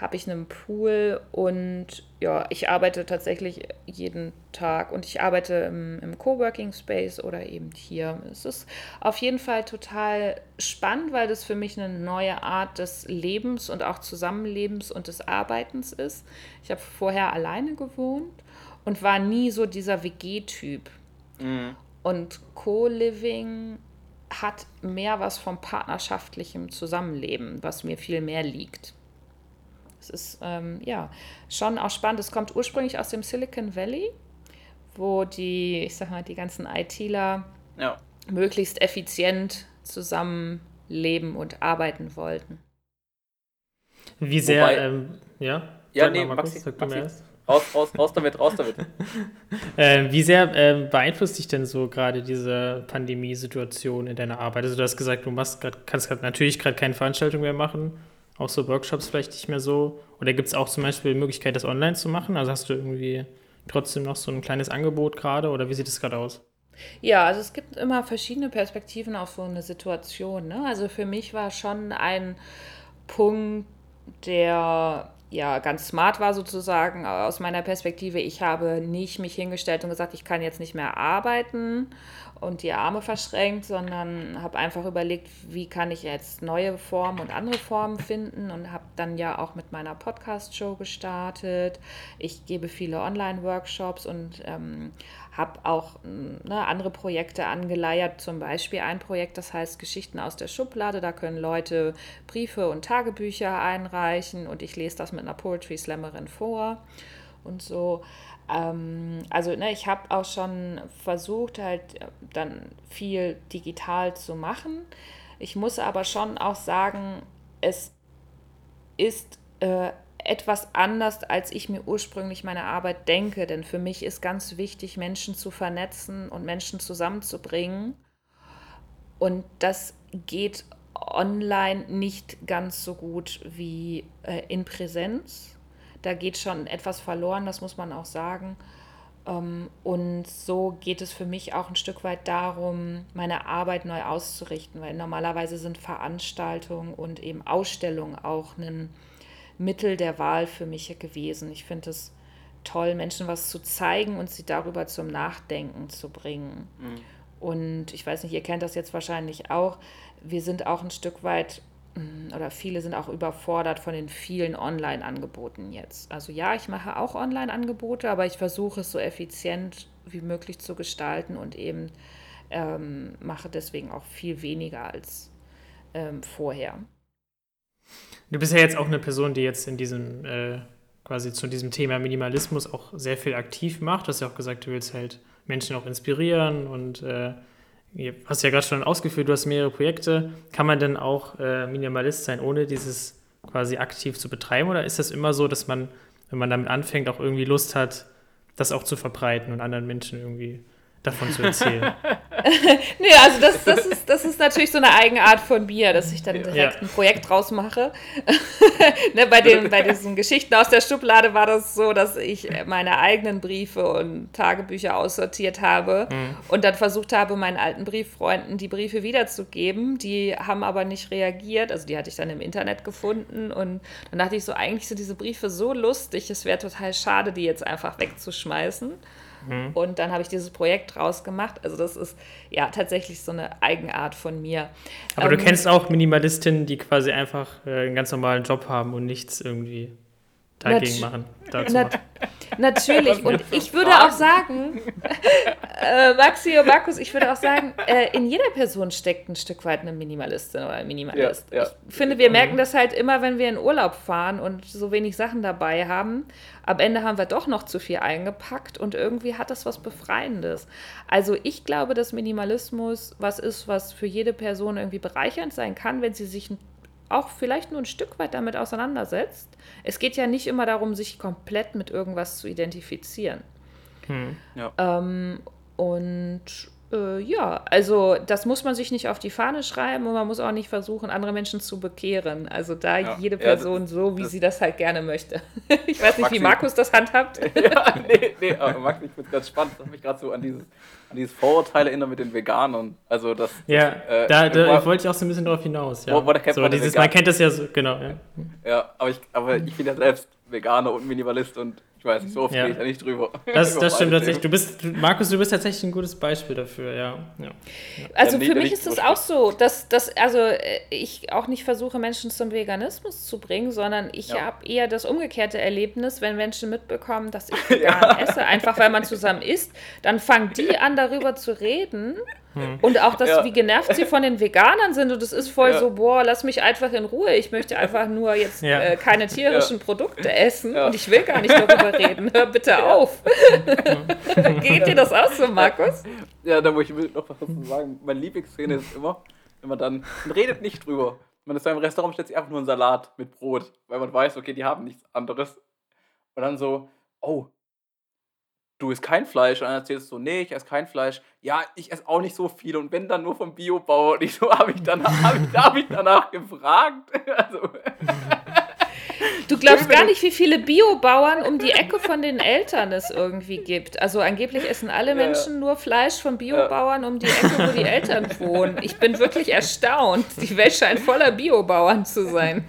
habe ich einen Pool und ja, ich arbeite tatsächlich jeden Tag und ich arbeite im, im Coworking Space oder eben hier. Es ist auf jeden Fall total spannend, weil das für mich eine neue Art des Lebens und auch Zusammenlebens und des Arbeitens ist. Ich habe vorher alleine gewohnt und war nie so dieser WG-Typ. Mhm. Und Co-Living hat mehr was vom partnerschaftlichen Zusammenleben, was mir viel mehr liegt. Es ist ähm, ja schon auch spannend. Es kommt ursprünglich aus dem Silicon Valley, wo die, ich sag mal, die ganzen ITler ja. möglichst effizient zusammenleben und arbeiten wollten. Wie sehr, Wobei, ähm, ja? Ja, nee, Maxi, Maxi, Maxi raus, raus, raus damit, raus damit. äh, wie sehr äh, beeinflusst dich denn so gerade diese Pandemiesituation in deiner Arbeit? Also du hast gesagt, du machst grad, kannst grad natürlich gerade keine Veranstaltung mehr machen auch so Workshops vielleicht nicht mehr so? Oder gibt es auch zum Beispiel die Möglichkeit, das online zu machen? Also hast du irgendwie trotzdem noch so ein kleines Angebot gerade oder wie sieht es gerade aus? Ja, also es gibt immer verschiedene Perspektiven auf so eine Situation. Ne? Also für mich war schon ein Punkt, der ja ganz smart war sozusagen aus meiner Perspektive. Ich habe nicht mich hingestellt und gesagt, ich kann jetzt nicht mehr arbeiten und die Arme verschränkt, sondern habe einfach überlegt, wie kann ich jetzt neue Formen und andere Formen finden und habe dann ja auch mit meiner Podcast-Show gestartet. Ich gebe viele Online-Workshops und ähm, habe auch ne, andere Projekte angeleiert, zum Beispiel ein Projekt, das heißt Geschichten aus der Schublade. Da können Leute Briefe und Tagebücher einreichen und ich lese das mit einer Poetry Slammerin vor und so. Ähm, also ne, ich habe auch schon versucht, halt äh, dann viel digital zu machen. Ich muss aber schon auch sagen, es ist äh, etwas anders, als ich mir ursprünglich meine Arbeit denke. Denn für mich ist ganz wichtig, Menschen zu vernetzen und Menschen zusammenzubringen. Und das geht online nicht ganz so gut wie äh, in Präsenz. Da geht schon etwas verloren, das muss man auch sagen. Ähm, und so geht es für mich auch ein Stück weit darum, meine Arbeit neu auszurichten, weil normalerweise sind Veranstaltungen und eben Ausstellungen auch ein Mittel der Wahl für mich gewesen. Ich finde es toll, Menschen was zu zeigen und sie darüber zum Nachdenken zu bringen. Mhm. Und ich weiß nicht, ihr kennt das jetzt wahrscheinlich auch. Wir sind auch ein Stück weit oder viele sind auch überfordert von den vielen Online-Angeboten jetzt. Also ja, ich mache auch Online-Angebote, aber ich versuche es so effizient wie möglich zu gestalten und eben ähm, mache deswegen auch viel weniger als ähm, vorher. Du bist ja jetzt auch eine Person, die jetzt in diesem äh, quasi zu diesem Thema Minimalismus auch sehr viel aktiv macht. Du hast ja auch gesagt, du willst halt Menschen auch inspirieren und äh, hast ja gerade schon ausgeführt, du hast mehrere Projekte. Kann man denn auch äh, Minimalist sein, ohne dieses quasi aktiv zu betreiben? Oder ist das immer so, dass man, wenn man damit anfängt, auch irgendwie Lust hat, das auch zu verbreiten und anderen Menschen irgendwie davon zu erzählen. nee, also das, das, ist, das ist natürlich so eine Eigenart von mir, dass ich dann direkt ja. ein Projekt draus mache. ne, bei, den, bei diesen Geschichten aus der Schublade war das so, dass ich meine eigenen Briefe und Tagebücher aussortiert habe mhm. und dann versucht habe, meinen alten Brieffreunden die Briefe wiederzugeben. Die haben aber nicht reagiert. Also die hatte ich dann im Internet gefunden und dann dachte ich so, eigentlich sind diese Briefe so lustig, es wäre total schade, die jetzt einfach wegzuschmeißen. Mhm. Und dann habe ich dieses Projekt draus gemacht. Also das ist ja tatsächlich so eine Eigenart von mir. Aber ähm, du kennst auch Minimalistinnen, die quasi einfach äh, einen ganz normalen Job haben und nichts irgendwie dagegen machen. Nat natürlich. Und ich würde auch sagen, äh, Maxi und Markus, ich würde auch sagen, äh, in jeder Person steckt ein Stück weit eine Minimalistin oder ein Minimalist. Ja, ja. Ich finde, wir merken das halt immer, wenn wir in Urlaub fahren und so wenig Sachen dabei haben. Am Ende haben wir doch noch zu viel eingepackt und irgendwie hat das was Befreiendes. Also ich glaube, dass Minimalismus was ist, was für jede Person irgendwie bereichernd sein kann, wenn sie sich auch vielleicht nur ein Stück weit damit auseinandersetzt. Es geht ja nicht immer darum, sich komplett mit irgendwas zu identifizieren. Hm. Ja. Ähm, und Äh, ja, also das muss man sich nicht auf die Fahne schreiben und man muss auch nicht versuchen, andere Menschen zu bekehren. Also da ja, jede Person ja, das, so, wie das, sie das halt gerne möchte. ich weiß nicht, Maxi, wie Markus das handhabt. ja, nee, nee, aber Max, ich finde es ganz spannend. Das hat mich gerade so an dieses, an dieses Vorurteil erinnert mit den Veganern. Also das, ja, äh, da, da wollte ich auch so ein bisschen darauf hinaus. Ja. Wo, wo so, dieses, man kennt das ja so, genau. Ja, ja aber ich, aber ich bin ja selbst Veganer und Minimalist und ich weiß nicht, so oft ja. gehe ich da nicht drüber. Das, das stimmt tatsächlich. Du bist, Markus, du bist tatsächlich ein gutes Beispiel dafür, ja. ja. Also ja, für mich ist es auch so, dass, dass also äh, ich auch nicht versuche, Menschen zum Veganismus zu bringen, sondern ich ja. habe eher das umgekehrte Erlebnis, wenn Menschen mitbekommen, dass ich vegan esse, einfach weil man zusammen isst, dann fangen die an, darüber zu reden hm. Und auch, dass, ja. wie genervt sie von den Veganern sind. Und es ist voll ja. so, boah, lass mich einfach in Ruhe. Ich möchte einfach nur jetzt ja. äh, keine tierischen Produkte essen und ich will gar nicht darüber reden. Hör bitte auf. Geht dir das auch so, Markus? Ja, da muss ich noch was dazu sagen. Meine Lieblingsszene ist immer, wenn man dann, man redet nicht drüber. Man ist beim Restaurant, stellt sich einfach nur einen Salat mit Brot, weil man weiß, okay, die haben nichts anderes. Und dann so, oh, du isst kein Fleisch. Und dann erzählst du so, nee, ich esse kein Fleisch. Ja, ich esse auch nicht so viel und wenn dann nur vom Biobauer. Und ich so, habe ich, danach, hab ich, hab ich danach gefragt. Also. Du glaubst gar nicht, wie viele Biobauern um die Ecke von den Eltern es irgendwie gibt. Also angeblich essen alle Menschen nur Fleisch von Biobauern um die Ecke, wo die Eltern wohnen. Ich bin wirklich erstaunt. Die Welt scheint voller Biobauern zu sein.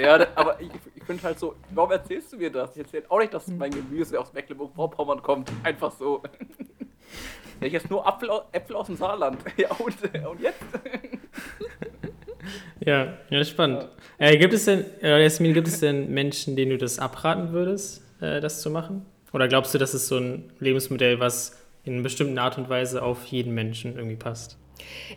Ja, aber ich, finde halt so, warum erzählst du mir das? Ich erzähle auch nicht, dass mein Gemüse aus Mecklenburg-Vorpommern kommt. Einfach so. Ja, ich esse nur Apfel, Äpfel aus dem Saarland. Ja, und, und jetzt? Ja, ja, spannend. Ja. Äh, gibt es denn, äh, Jasmin, gibt es denn Menschen, denen du das abraten würdest, äh, das zu machen? Oder glaubst du, das ist so ein Lebensmodell, was in einer bestimmten Art und Weise auf jeden Menschen irgendwie passt?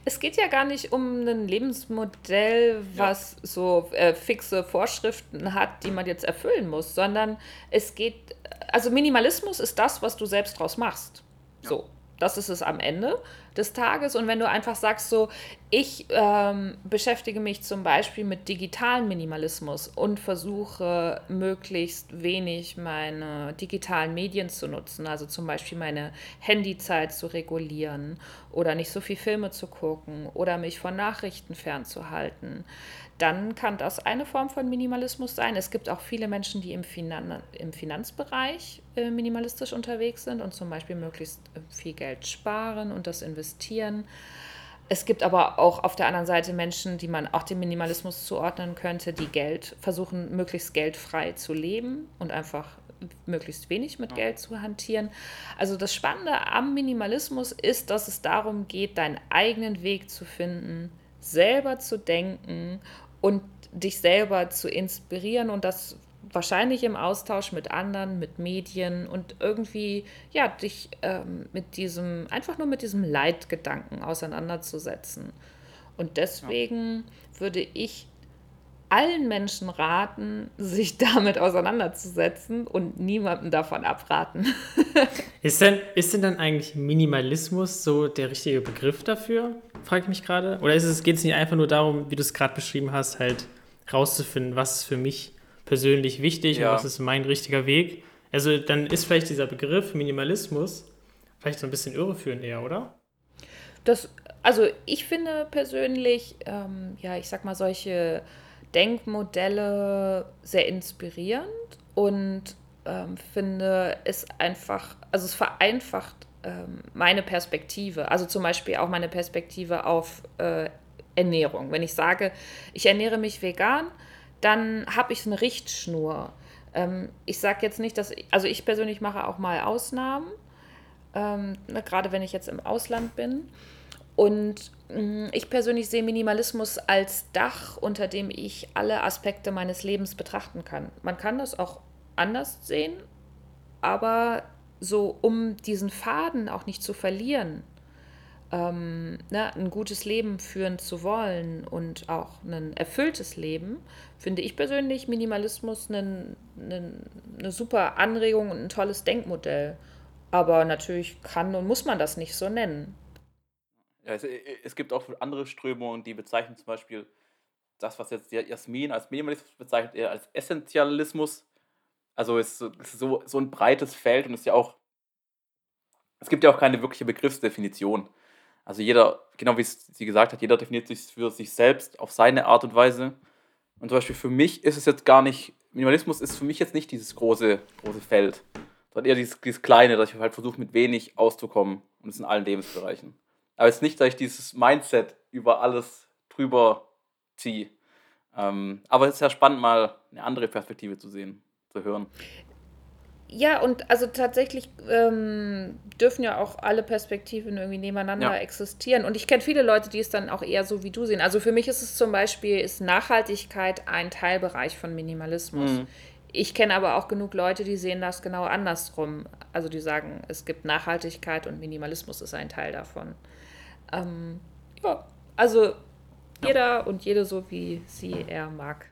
Es geht ja gar nicht um ein Lebensmodell, was ja. so äh, fixe Vorschriften hat, die man jetzt erfüllen muss, sondern es geht, also Minimalismus ist das, was du selbst draus machst. Ja. So, das ist es am Ende des Tages. Und wenn du einfach sagst, so, ich ähm, beschäftige mich zum Beispiel mit digitalen Minimalismus und versuche möglichst wenig meine digitalen Medien zu nutzen, also zum Beispiel meine Handyzeit zu regulieren oder nicht so viel Filme zu gucken oder mich von Nachrichten fernzuhalten, dann kann das eine Form von Minimalismus sein. Es gibt auch viele Menschen, die im, Finan im Finanzbereich äh, minimalistisch unterwegs sind und zum Beispiel möglichst äh, viel Geld sparen und das investieren. Es gibt aber auch auf der anderen Seite Menschen, die man auch dem Minimalismus zuordnen könnte, die Geld versuchen, möglichst geldfrei zu leben und einfach möglichst wenig mit Geld zu hantieren. Also das Spannende am Minimalismus ist, dass es darum geht, deinen eigenen Weg zu finden, selber zu denken und dich selber zu inspirieren und das wahrscheinlich im Austausch mit anderen, mit Medien und irgendwie, ja, dich ähm, mit diesem, einfach nur mit diesem Leitgedanken auseinanderzusetzen. Und deswegen ja. würde ich allen Menschen raten, sich damit auseinanderzusetzen und niemandem davon abraten. ist, denn, ist denn dann eigentlich Minimalismus so der richtige Begriff dafür? Frage ich mich gerade. Oder es, geht es nicht einfach nur darum, wie du es gerade beschrieben hast, halt rauszufinden, was ist für mich persönlich wichtig ja. und was ist mein richtiger Weg? Also dann ist vielleicht dieser Begriff Minimalismus vielleicht so ein bisschen irreführend eher, oder? Das, also ich finde persönlich, ähm, ja, ich sag mal, solche Denkmodelle sehr inspirierend und ähm, finde es einfach, also es vereinfacht ähm, meine Perspektive, also zum Beispiel auch meine Perspektive auf äh, Ernährung. Wenn ich sage, ich ernähre mich vegan, dann habe ich eine Richtschnur. Ähm, ich sage jetzt nicht, dass, ich, also ich persönlich mache auch mal Ausnahmen, ähm, ne, gerade wenn ich jetzt im Ausland bin. Und mm, ich persönlich sehe Minimalismus als Dach, unter dem ich alle Aspekte meines Lebens betrachten kann. Man kann das auch anders sehen, aber so um diesen Faden auch nicht zu verlieren, ähm, ne, ein gutes Leben führen zu wollen und auch ein erfülltes Leben, finde ich persönlich Minimalismus eine, eine, eine super Anregung und ein tolles Denkmodell. Aber natürlich kann und muss man das nicht so nennen. Ja, es, äh, es, gibt auch andere Strömungen, die bezeichnen zum Beispiel das, was jetzt Jasmin als Minimalismus bezeichnet, eher als Essentialismus. Also es ist so, so ein breites Feld und ist ja auch es gibt ja auch keine wirkliche Begriffsdefinition. Also jeder, genau wie sie gesagt hat, jeder definiert sich für sich selbst auf seine Art und Weise. Und zum Beispiel für mich ist es jetzt gar nicht, Minimalismus ist für mich jetzt nicht dieses große, große Feld, sondern eher dieses, dieses kleine, dass ich halt versuche, mit wenig auszukommen und es in allen Lebensbereichen. Aber jetzt nicht, dass ich dieses Mindset über alles drüber ziehe. Ähm, aber es ist ja spannend, mal eine andere Perspektive zu sehen, zu hören. Ja, und also tatsächlich ähm, dürfen ja auch alle Perspektiven irgendwie nebeneinander ja. existieren. Und ich kenne viele Leute, die es dann auch eher so wie du sehen. Also für mich ist es zum Beispiel, ist Nachhaltigkeit ein Teilbereich von Minimalismus. Mhm. Ich kenne aber auch genug Leute, die sehen das genau andersrum. Also die sagen, es gibt Nachhaltigkeit und Minimalismus ist ein Teil davon. Ähm, ja, also jeder ja. und jede so, wie sie er mag.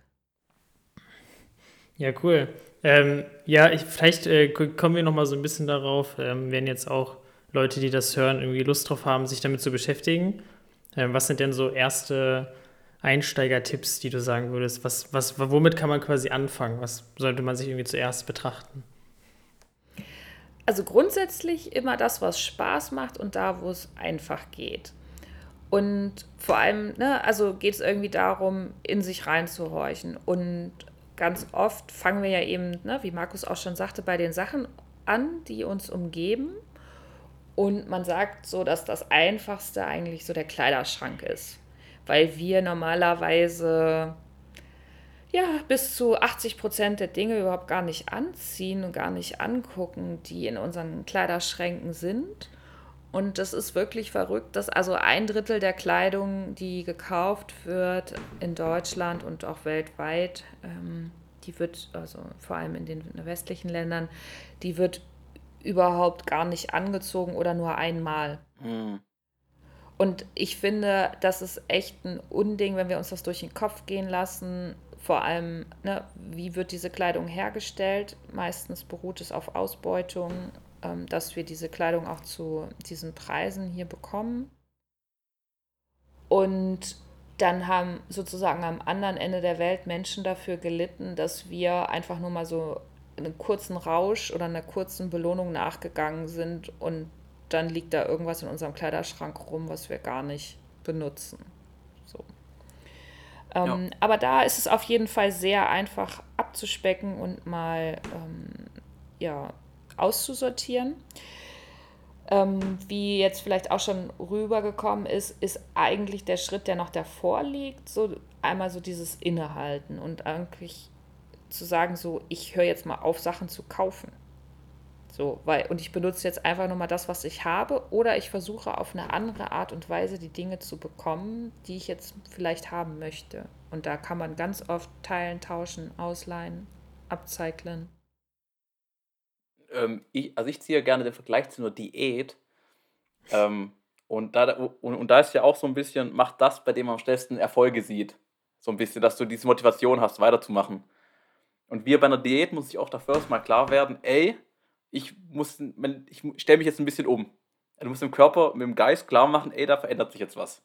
Ja, cool. Ähm, ja, ich, vielleicht äh, kommen wir noch mal so ein bisschen darauf, ähm, wenn jetzt auch Leute, die das hören, irgendwie Lust drauf haben, sich damit zu beschäftigen. Ähm, was sind denn so erste Einsteigertipps, die du sagen würdest? Was, was, womit kann man quasi anfangen? Was sollte man sich irgendwie zuerst betrachten? Also grundsätzlich immer das, was Spaß macht und da, wo es einfach geht. Und vor allem, ne, also geht es irgendwie darum, in sich reinzuhorchen und ganz oft fangen wir ja eben, ne, wie Markus auch schon sagte, bei den Sachen an, die uns umgeben. Und man sagt so, dass das Einfachste eigentlich so der Kleiderschrank ist. Weil wir normalerweise ja, bis zu 80 Prozent der Dinge überhaupt gar nicht anziehen und gar nicht angucken, die in unseren Kleiderschränken sind. Und das ist wirklich verrückt, dass also ein Drittel der Kleidung, die gekauft wird in Deutschland und auch weltweit, ähm, die wird, also vor allem in den westlichen Ländern, die wird überhaupt gar nicht angezogen oder nur einmal. Mhm. Und ich finde, das ist echt ein Unding, wenn wir uns das durch den Kopf gehen lassen. Vor allem, ne, wie wird diese Kleidung hergestellt? Meistens beruht es auf Ausbeutung dass wir diese Kleidung auch zu diesen Preisen hier bekommen. Und dann haben sozusagen am anderen Ende der Welt Menschen dafür gelitten, dass wir einfach nur mal so einen kurzen Rausch oder einer kurzen Belohnung nachgegangen sind und dann liegt da irgendwas in unserem Kleiderschrank rum, was wir gar nicht benutzen. So. Ähm, ja. Aber da ist es auf jeden Fall sehr einfach abzuspecken und mal ähm, ja, auszusortieren. Ähm, wie jetzt vielleicht auch schon rübergekommen ist, ist eigentlich der Schritt, der noch davor liegt, so einmal so dieses Innehalten und eigentlich zu sagen, so, ich höre jetzt mal auf, Sachen zu kaufen. So, weil, und ich benutze jetzt einfach nur mal das, was ich habe, oder ich versuche auf eine andere Art und Weise die Dinge zu bekommen, die ich jetzt vielleicht haben möchte. Und da kann man ganz oft teilen, tauschen, ausleihen, upcyclen ähm, ich, also ich ziehe gerne den Vergleich zu einer Diät. Ähm, und, da, und, und da ist ja auch so ein bisschen, mach das, bei dem man am schnellsten Erfolge sieht. So ein bisschen, dass du diese Motivation hast, weiterzumachen. Und wir bei einer Diät muss ich auch dafür erstmal klar werden, ey, ich muss, ich stelle mich jetzt ein bisschen um. Du musst dem Körper, mit dem Geist klar machen, ey, da verändert sich jetzt was.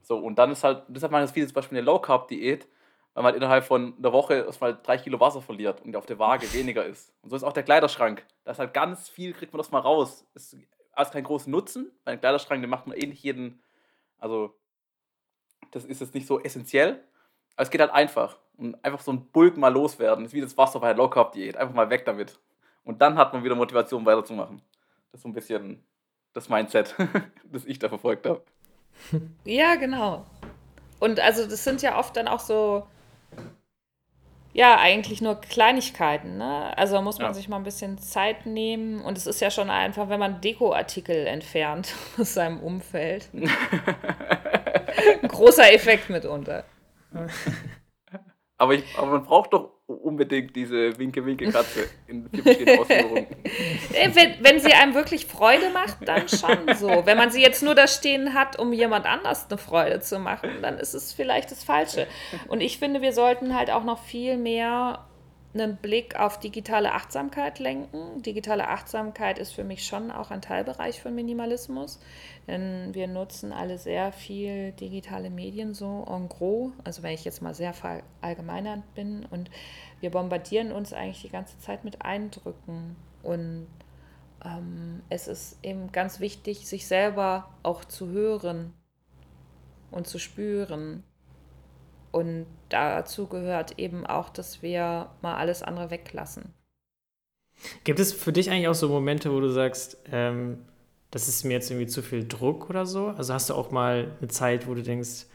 So, und dann ist halt, deshalb machen das viele zum Beispiel eine Low-Carb-Diät, weil man innerhalb von einer Woche erstmal drei Kilo Wasser verliert und auf der Waage weniger ist. Und so ist auch der Kleiderschrank. Da ist halt ganz viel, kriegt man das mal raus. Ist alles kein großen Nutzen, weil ein Kleiderschrank, den macht man eh nicht jeden, also das ist jetzt nicht so essentiell, aber es geht halt einfach. Und einfach so ein Bulk mal loswerden, ist wie das Wasser bei der Low Carb Diät, einfach mal weg damit. Und dann hat man wieder Motivation weiterzumachen. Das ist so ein bisschen das Mindset, das ich da verfolgt habe. Ja, genau. Und also das sind ja oft dann auch so ja, eigentlich nur Kleinigkeiten. Ne? Also muss man ja. sich mal ein bisschen Zeit nehmen. Und es ist ja schon einfach, wenn man Dekoartikel entfernt aus seinem Umfeld. ein großer Effekt mitunter. Aber, ich, aber man braucht doch unbedingt diese Winke-Winke-Katze in verschiedenen Ausführungen. wenn, wenn sie einem wirklich Freude macht, dann schon so. Wenn man sie jetzt nur da stehen hat, um jemand anders eine Freude zu machen, dann ist es vielleicht das Falsche. Und ich finde, wir sollten halt auch noch viel mehr einen Blick auf digitale Achtsamkeit lenken. Digitale Achtsamkeit ist für mich schon auch ein Teilbereich von Minimalismus, denn wir nutzen alle sehr viel digitale Medien so en gros, also wenn ich jetzt mal sehr verallgemeinert bin und wir bombardieren uns eigentlich die ganze Zeit mit Eindrücken und ähm, es ist eben ganz wichtig, sich selber auch zu hören und zu spüren. Und dazu gehört eben auch, dass wir mal alles andere weglassen. Gibt es für dich eigentlich auch so Momente, wo du sagst, ähm, das ist mir jetzt irgendwie zu viel Druck oder so? Also hast du auch mal eine Zeit, wo du denkst,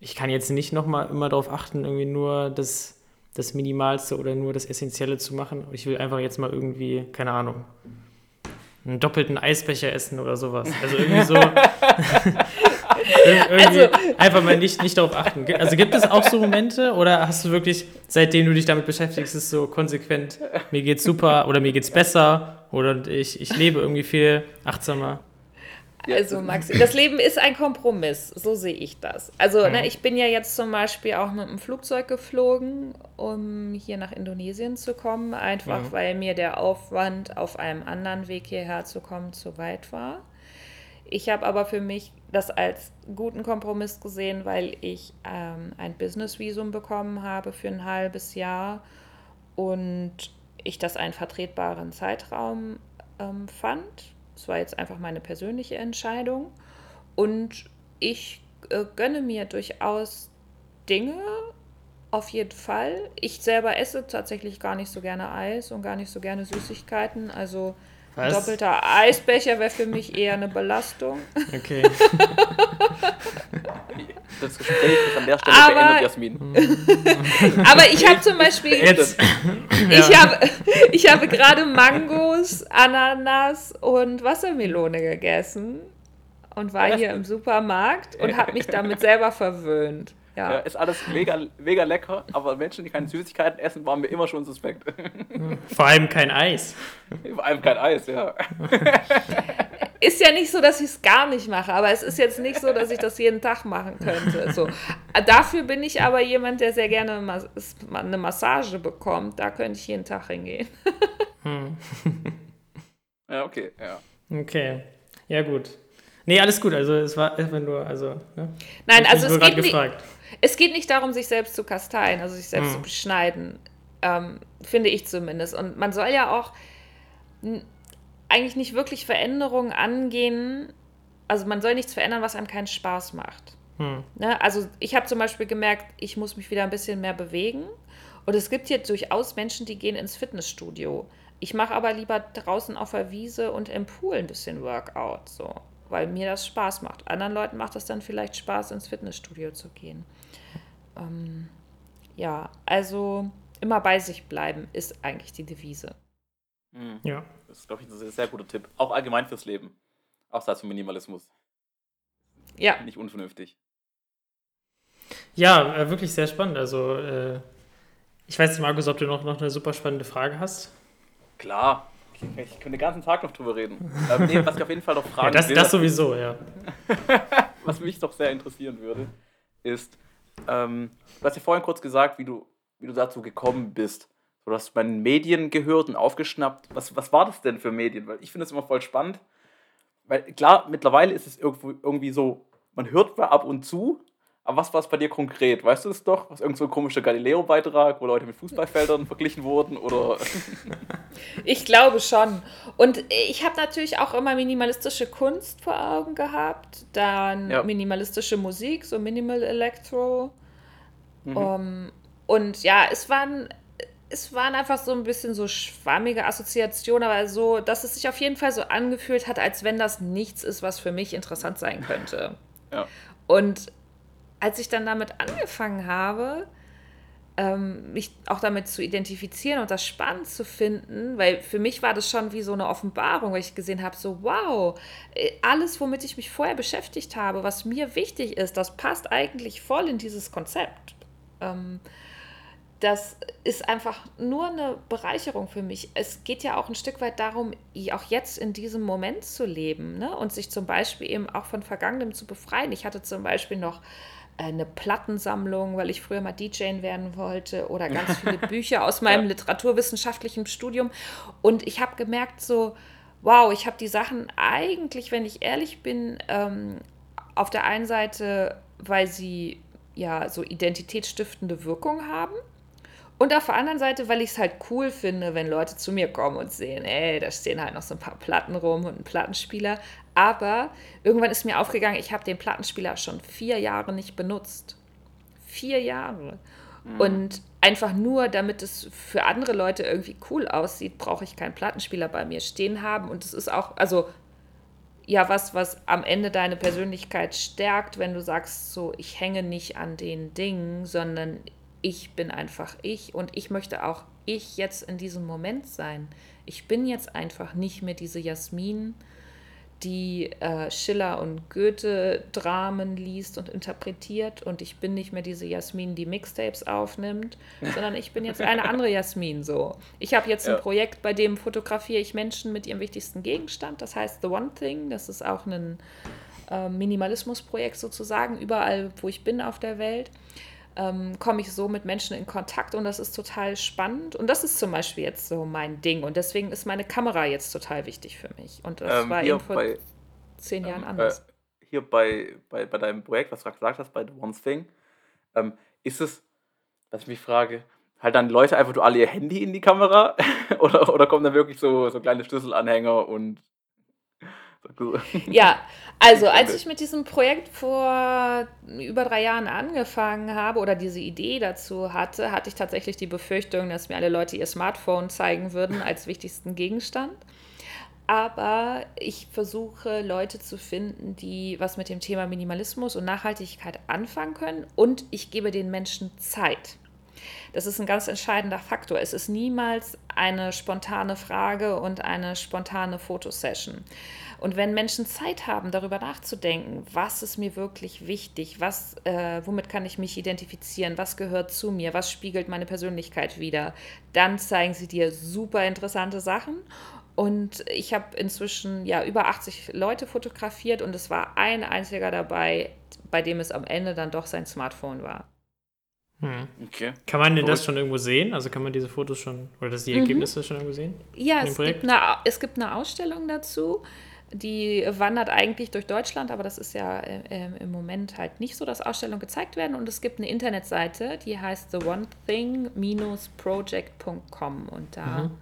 ich kann jetzt nicht nochmal immer darauf achten, irgendwie nur das, das Minimalste oder nur das Essentielle zu machen. Ich will einfach jetzt mal irgendwie, keine Ahnung, einen doppelten Eisbecher essen oder sowas. Also irgendwie so. irgendwie also, einfach mal nicht, nicht darauf achten. Also gibt es auch so Momente oder hast du wirklich, seitdem du dich damit beschäftigst, ist so konsequent, mir geht's super oder mir geht's besser oder ich, ich lebe irgendwie viel achtsamer? Also Maxi, das Leben ist ein Kompromiss, so sehe ich das. Also ja. ne, ich bin ja jetzt zum Beispiel auch mit dem Flugzeug geflogen, um hier nach Indonesien zu kommen, einfach ja. weil mir der Aufwand auf einem anderen Weg hierher zu kommen zu weit war. Ich habe aber für mich das als guten Kompromiss gesehen, weil ich ähm, ein Business-Visum bekommen habe für ein halbes Jahr und ich das einen vertretbaren Zeitraum ähm, fand das war jetzt einfach meine persönliche Entscheidung. Und ich äh, gönne mir durchaus Dinge, auf jeden Fall. Ich selber esse tatsächlich gar nicht so gerne Eis und gar nicht so gerne Süßigkeiten. Also ein doppelter Eisbecher wäre für mich eher eine Belastung. Okay. das Gespräch ist an der Stelle aber, beendet, Jasmin. aber ich habe zum Beispiel. Jetzt. Ich, ja. habe, ich habe gerade Mangos, Ananas und Wassermelone gegessen und war hier im Supermarkt und habe mich damit selber verwöhnt. Ja. ja. ist alles mega, mega lecker, aber Menschen, die keine Süßigkeiten essen, waren mir immer schon suspekt. Vor allem kein Eis. Vor allem kein Eis, ja. Ist ja nicht so, dass ich es gar nicht mache, aber es ist jetzt nicht so, dass ich das jeden Tag machen könnte. So. Dafür bin ich aber jemand, der sehr gerne eine Massage bekommt. Da könnte ich jeden Tag hingehen. Hm. Ja, okay, ja. Okay. Ja, gut. Nee, alles gut. Also es war einfach nur, also. Ne? Nein, also es geht, gefragt. Nicht, es geht nicht darum, sich selbst zu kasteien, also sich selbst hm. zu beschneiden. Ähm, finde ich zumindest. Und man soll ja auch eigentlich nicht wirklich Veränderungen angehen. Also man soll nichts verändern, was einem keinen Spaß macht. Hm. Ne? Also ich habe zum Beispiel gemerkt, ich muss mich wieder ein bisschen mehr bewegen. Und es gibt hier durchaus Menschen, die gehen ins Fitnessstudio. Ich mache aber lieber draußen auf der Wiese und im Pool ein bisschen Workout, so, weil mir das Spaß macht. Anderen Leuten macht es dann vielleicht Spaß, ins Fitnessstudio zu gehen. Ähm, ja, also immer bei sich bleiben ist eigentlich die Devise. Mhm. Ja. Das ist, glaube ich, ein sehr, sehr guter Tipp. Auch allgemein fürs Leben. Außer zum Minimalismus. Ja. Nicht unvernünftig. Ja, äh, wirklich sehr spannend. Also, äh, ich weiß nicht, Markus, ob du noch, noch eine super spannende Frage hast. Klar. Ich, könnte den ganzen Tag noch drüber reden. ähm, nee, was ich auf jeden Fall noch fragen ja, das, will, das sowieso, ja. was mich doch sehr interessieren würde, ist, ähm, du hast ja vorhin kurz gesagt, wie du, wie du dazu gekommen bist. Du hast bei den Medien gehört und aufgeschnappt. Was, was war das denn für Medien? Weil ich finde es immer voll spannend. Weil klar, mittlerweile ist es irgendwo, irgendwie so, man hört mal ab und zu, aber was war es bei dir konkret? Weißt du es doch? Was irgend so ein komischer Galileo-Beitrag, wo Leute mit Fußballfeldern verglichen wurden? Oder? Ich glaube schon. Und ich habe natürlich auch immer minimalistische Kunst vor Augen gehabt. Dann ja. minimalistische Musik, so Minimal Electro. Mhm. Um, und ja, es waren es waren einfach so ein bisschen so schwammige Assoziationen, aber so, dass es sich auf jeden Fall so angefühlt hat, als wenn das nichts ist, was für mich interessant sein könnte. Ja. Und als ich dann damit angefangen habe, ähm, mich auch damit zu identifizieren und das spannend zu finden, weil für mich war das schon wie so eine Offenbarung, weil ich gesehen habe, so wow, äh, alles, womit ich mich vorher beschäftigt habe, was mir wichtig ist, das passt eigentlich voll in dieses Konzept. Ähm, das ist einfach nur eine Bereicherung für mich. Es geht ja auch ein Stück weit darum, auch jetzt in diesem Moment zu leben ne? und sich zum Beispiel eben auch von Vergangenem zu befreien. Ich hatte zum Beispiel noch eine Plattensammlung, weil ich früher mal DJ werden wollte oder ganz viele Bücher aus meinem literaturwissenschaftlichen Studium. Und ich habe gemerkt, so, wow, ich habe die Sachen eigentlich, wenn ich ehrlich bin, ähm, auf der einen Seite, weil sie ja so identitätsstiftende Wirkung haben Und auf der anderen Seite, weil ich es halt cool finde, wenn Leute zu mir kommen und sehen, ey, da stehen halt noch so ein paar Platten rum und ein Plattenspieler. Aber irgendwann ist mir aufgegangen, ich habe den Plattenspieler schon vier Jahre nicht benutzt. Vier Jahre. Mhm. Und einfach nur, damit es für andere Leute irgendwie cool aussieht, brauche ich keinen Plattenspieler bei mir stehen haben. Und es ist auch, also ja, was, was am Ende deine Persönlichkeit stärkt, wenn du sagst, so, ich hänge nicht an den Dingen, sondern ich bin einfach ich und ich möchte auch ich jetzt in diesem Moment sein. Ich bin jetzt einfach nicht mehr diese Jasmin, die äh, Schiller und Goethe-Dramen liest und interpretiert. Und ich bin nicht mehr diese Jasmin, die Mixtapes aufnimmt, sondern ich bin jetzt eine andere Jasmin so. Ich habe jetzt ja. ein Projekt, bei dem fotografiere ich Menschen mit ihrem wichtigsten Gegenstand. Das heißt The One Thing. Das ist auch ein äh, Minimalismus-Projekt sozusagen, überall, wo ich bin auf der Welt ähm, komme ich so mit Menschen in Kontakt und das ist total spannend. Und das ist zum Beispiel jetzt so mein Ding. Und deswegen ist meine Kamera jetzt total wichtig für mich. Und das ähm, war eben vor bei, zehn Jahren ähm, anders. Äh, hier bei, bei, bei deinem Projekt, was du gerade gesagt hast, bei The One Thing, ähm, ist es, dass ich mich frage, halt dann Leute einfach nur alle ihr Handy in die Kamera oder, oder kommen da wirklich so, so kleine Schlüsselanhänger und ja, also als ich mit diesem Projekt vor über drei Jahren angefangen habe oder diese Idee dazu hatte, hatte ich tatsächlich die Befürchtung, dass mir alle Leute ihr Smartphone zeigen würden als wichtigsten Gegenstand. Aber ich versuche Leute zu finden, die was mit dem Thema Minimalismus und Nachhaltigkeit anfangen können und ich gebe den Menschen Zeit. Das ist ein ganz entscheidender Faktor. Es ist niemals eine spontane Frage und eine spontane Fotosession. Und wenn Menschen Zeit haben, darüber nachzudenken, was ist mir wirklich wichtig, was, äh, womit kann ich mich identifizieren, was gehört zu mir, was spiegelt meine Persönlichkeit wider, dann zeigen sie dir super interessante Sachen. Und ich habe inzwischen ja über 80 Leute fotografiert und es war ein einziger dabei, bei dem es am Ende dann doch sein Smartphone war. Hm. Okay. Kann man denn das schon irgendwo sehen? Also kann man diese Fotos schon oder das die mhm. Ergebnisse mhm. schon irgendwo sehen? Ja, es gibt, eine, es gibt eine Ausstellung dazu die wandert eigentlich durch Deutschland, aber das ist ja äh, im Moment halt nicht so, dass Ausstellungen gezeigt werden. Und es gibt eine Internetseite, die heißt the one thing-project.com und da mhm.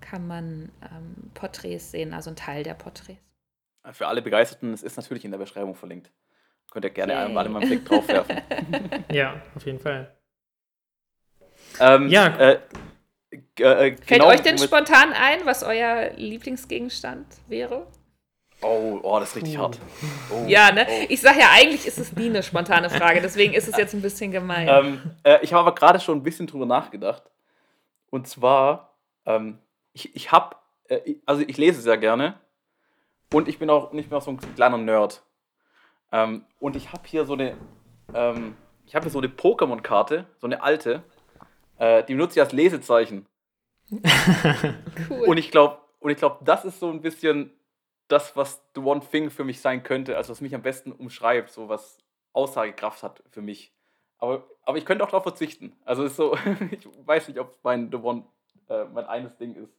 kann man ähm, Porträts sehen, also ein Teil der Porträts. Für alle Begeisterten, es ist natürlich in der Beschreibung verlinkt. Könnt ihr gerne okay. alle mal einen Blick drauf werfen. ja, auf jeden Fall. Ähm, ja. Äh, äh, Fällt genau, euch denn spontan ein, was euer Lieblingsgegenstand wäre? Oh, oh, das ist richtig hart. Oh, ja, ne? Oh. Ich sage ja, eigentlich ist es nie eine spontane Frage, deswegen ist es jetzt ein bisschen gemein. Ähm, äh, ich habe aber gerade schon ein bisschen drüber nachgedacht. Und zwar, ähm, ich, ich habe, äh, also ich lese sehr gerne und ich bin auch, ich bin auch so ein kleiner Nerd. Ähm, und ich habe hier so eine, ähm, ich habe hier so eine Pokémon-Karte, so eine alte, äh, die benutze ich als Lesezeichen. cool. Und ich glaube, und ich glaube, das ist so ein bisschen das, was The One Thing für mich sein könnte, also was mich am besten umschreibt, so was Aussagekraft hat für mich. Aber, aber ich könnte auch darauf verzichten. Also ist so, ich weiß nicht, ob mein The One äh, mein eines Ding ist.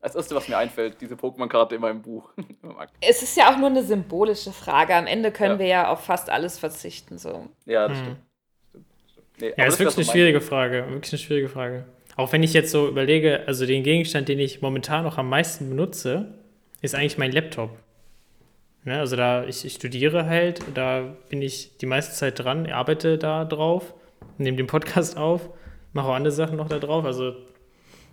Das erste, was mir einfällt, diese Pokémon-Karte in meinem Buch. es ist ja auch nur eine symbolische Frage. Am Ende können ja. wir ja auf fast alles verzichten. So. Ja, das hm. stimmt. Nee, ja, das ist wirklich eine schwierige Frage. Wirklich eine schwierige Frage. Auch wenn ich jetzt so überlege, also den Gegenstand, den ich momentan noch am meisten benutze, ist eigentlich mein Laptop. Ne, also da, ich, ich, studiere halt, da bin ich die meiste Zeit dran, arbeite da drauf, nehme den Podcast auf, mache auch andere Sachen noch da drauf. Also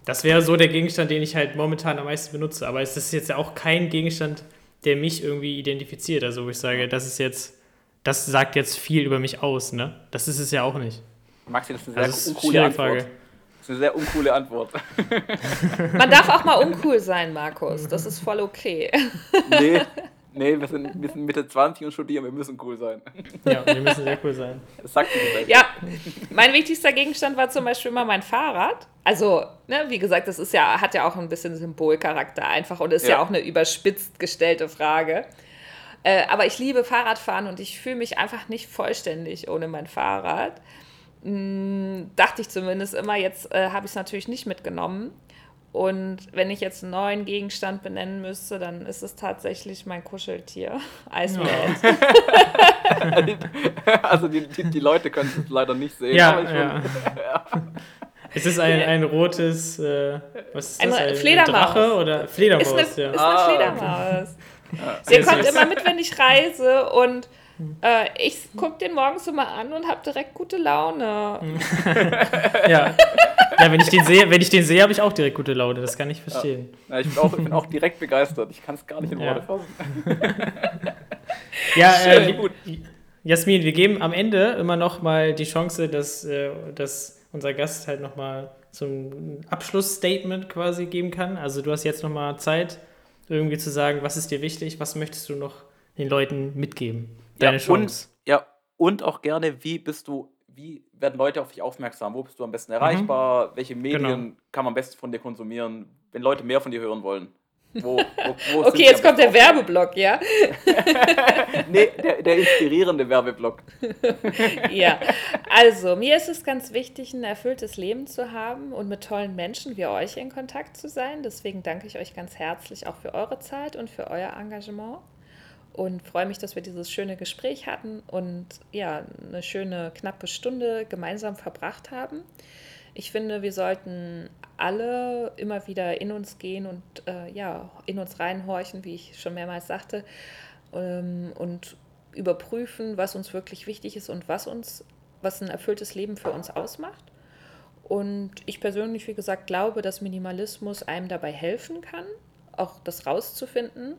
das wäre so der Gegenstand, den ich halt momentan am meisten benutze. Aber es ist jetzt ja auch kein Gegenstand, der mich irgendwie identifiziert. Also wo ich sage, das ist jetzt, das sagt jetzt viel über mich aus, ne? Das ist es ja auch nicht. Maxi, das ist eine also sehr uncoole Antwort. Das ist eine sehr uncoole Antwort. Man darf auch mal uncool sein, Markus. Das ist voll okay. Nee, nee wir, sind, wir sind Mitte 20 und studieren, wir müssen cool sein. Ja, wir müssen sehr cool sein. Das sagt die Ja, mein wichtigster Gegenstand war zum Beispiel immer mein Fahrrad. Also, ne, wie gesagt, das ist ja, hat ja auch ein bisschen Symbolcharakter einfach und ist ja, ja auch eine überspitzt gestellte Frage. Äh, aber ich liebe Fahrradfahren und ich fühle mich einfach nicht vollständig ohne mein Fahrrad. Hm, dachte ich zumindest immer. Jetzt äh, habe ich es natürlich nicht mitgenommen. Und wenn ich jetzt einen neuen Gegenstand benennen müsste, dann ist es tatsächlich mein Kuscheltier, Eisbär. Ja. also die, die, die, Leute können es leider nicht sehen. Ja, ja. Ist es ein, ein rotes, äh, was ist das? Ein, ein Fledermaus. Drache oder Fledermaus? Ist eine, ja. ist eine Ah, Fledermaus. Ja. Sie Sehr kommt immer mit, wenn ich reise und äh, ich gucke den morgens so mal an und habe direkt gute Laune. ja. ja, wenn ich den sehe, wenn ich den sehe, habe ich auch direkt gute Laune. Das kann ich verstehen. Ja, ich, bin auch, ich bin auch direkt begeistert. Ich kann es gar nicht in Ja. Worte fassen. Ja, äh, gut. Jasmin, wir geben am Ende immer noch mal die Chance, dass, äh, dass unser Gast halt noch mal so ein Abschlussstatement quasi geben kann. Also du hast jetzt noch mal Zeit, irgendwie zu sagen, was ist dir wichtig, was möchtest du noch den Leuten mitgeben? Deine ja, Chance. Und, ja, und auch gerne, wie bist du, wie werden Leute auf dich aufmerksam? Wo bist du am besten erreichbar? Welche Medien Genau. kann man am besten von dir konsumieren, wenn Leute mehr von dir hören wollen? Wo, wo, wo Okay, jetzt kommt der Werbeblock, ja? Nee, der, der inspirierende Werbeblock. Ja, also mir ist es ganz wichtig, ein erfülltes Leben zu haben und mit tollen Menschen wie euch in Kontakt zu sein. Deswegen danke ich euch ganz herzlich auch für eure Zeit und für euer Engagement und freue mich, dass wir dieses schöne Gespräch hatten und ja, eine schöne knappe Stunde gemeinsam verbracht haben. Ich finde, wir sollten alle immer wieder in uns gehen und äh, ja, in uns reinhorchen, wie ich schon mehrmals sagte, ähm, und überprüfen, was uns wirklich wichtig ist und was uns, was ein erfülltes Leben für uns ausmacht. Und ich persönlich, wie gesagt, glaube, dass Minimalismus einem dabei helfen kann, auch das rauszufinden,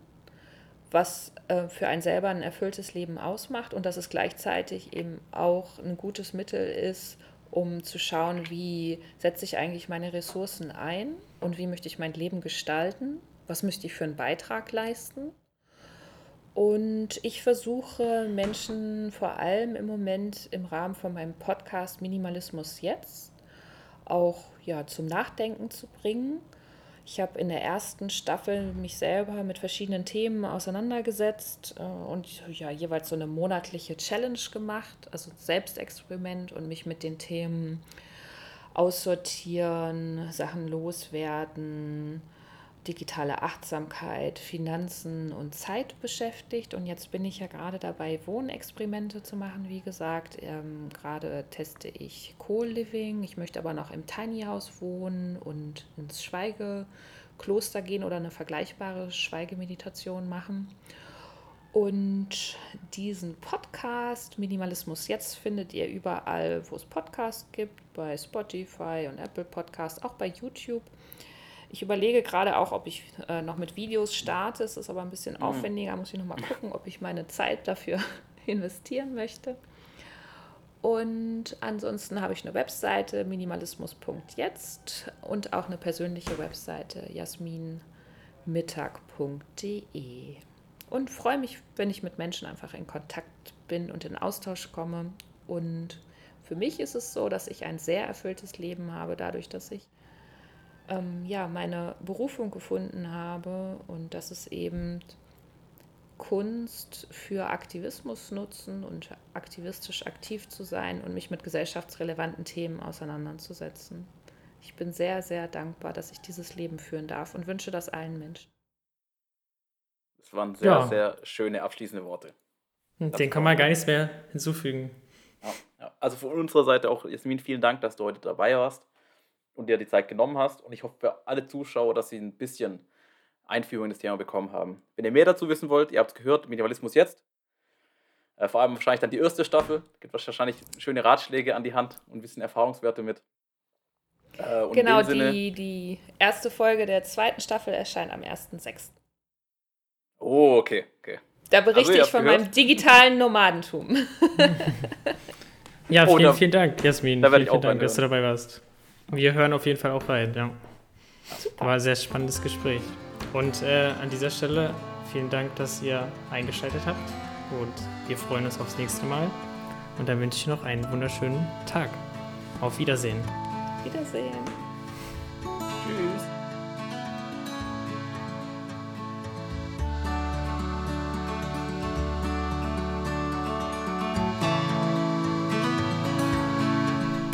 was äh, für einen selber ein erfülltes Leben ausmacht und dass es gleichzeitig eben auch ein gutes Mittel ist, um zu schauen, wie setze ich eigentlich meine Ressourcen ein und wie möchte ich mein Leben gestalten, was möchte ich für einen Beitrag leisten. Und ich versuche Menschen vor allem im Moment im Rahmen von meinem Podcast Minimalismus jetzt auch ja, zum Nachdenken zu bringen. Ich habe in der ersten Staffel mich selber mit verschiedenen Themen auseinandergesetzt äh, und ja, jeweils so eine monatliche Challenge gemacht, also Selbstexperiment und mich mit den Themen aussortieren, Sachen loswerden, digitale Achtsamkeit, Finanzen und Zeit beschäftigt. Und jetzt bin ich ja gerade dabei, Wohnexperimente zu machen. Wie gesagt, ähm, gerade teste ich Co-Living. Ich möchte aber noch im Tiny House wohnen und ins Schweigekloster gehen oder eine vergleichbare Schweigemeditation machen. Und diesen Podcast Minimalismus jetzt findet ihr überall, wo es Podcasts gibt, bei Spotify und Apple Podcasts, auch bei YouTube. Ich überlege gerade auch, ob ich äh, noch mit Videos starte. Es ist aber ein bisschen aufwendiger. Muss ich noch mal gucken, ob ich meine Zeit dafür investieren möchte. Und ansonsten habe ich eine Webseite minimalismus.jetzt und auch eine persönliche Webseite jasminmittag.de. Und freue mich, wenn ich mit Menschen einfach in Kontakt bin und in Austausch komme. Und für mich ist es so, dass ich ein sehr erfülltes Leben habe, dadurch, dass ich ähm, ja, meine Berufung gefunden habe und dass es eben Kunst für Aktivismus nutzen und aktivistisch aktiv zu sein und mich mit gesellschaftsrelevanten Themen auseinanderzusetzen. Ich bin sehr, sehr dankbar, dass ich dieses Leben führen darf und wünsche das allen Menschen. Das waren sehr, Ja. sehr schöne abschließende Worte. Den kann man gar nichts mehr hinzufügen. Ja. Also von unserer Seite auch, Jasmin, vielen Dank, dass du heute dabei warst und dir die Zeit genommen hast. Und ich hoffe für alle Zuschauer, dass sie ein bisschen Einführung in das Thema bekommen haben. Wenn ihr mehr dazu wissen wollt, ihr habt es gehört, Minimalismus jetzt. Äh, vor allem wahrscheinlich dann die erste Staffel. Gibt wahrscheinlich schöne Ratschläge an die Hand und ein bisschen Erfahrungswerte mit. Äh, genau, die, die erste Folge der zweiten Staffel erscheint am 1.6. Oh, okay, okay. Da berichte Also, ich von gehört. meinem digitalen Nomadentum. Ja, Oh, vielen, da- vielen Dank, Jasmin. da vielen, ich vielen auch Dank, dass du dabei warst. Wir hören auf jeden Fall auch rein, ja. War ein sehr spannendes Gespräch. Und äh, an dieser Stelle vielen Dank, dass ihr eingeschaltet habt. Und wir freuen uns aufs nächste Mal. Und dann wünsche ich noch einen wunderschönen Tag. Auf Wiedersehen. Wiedersehen.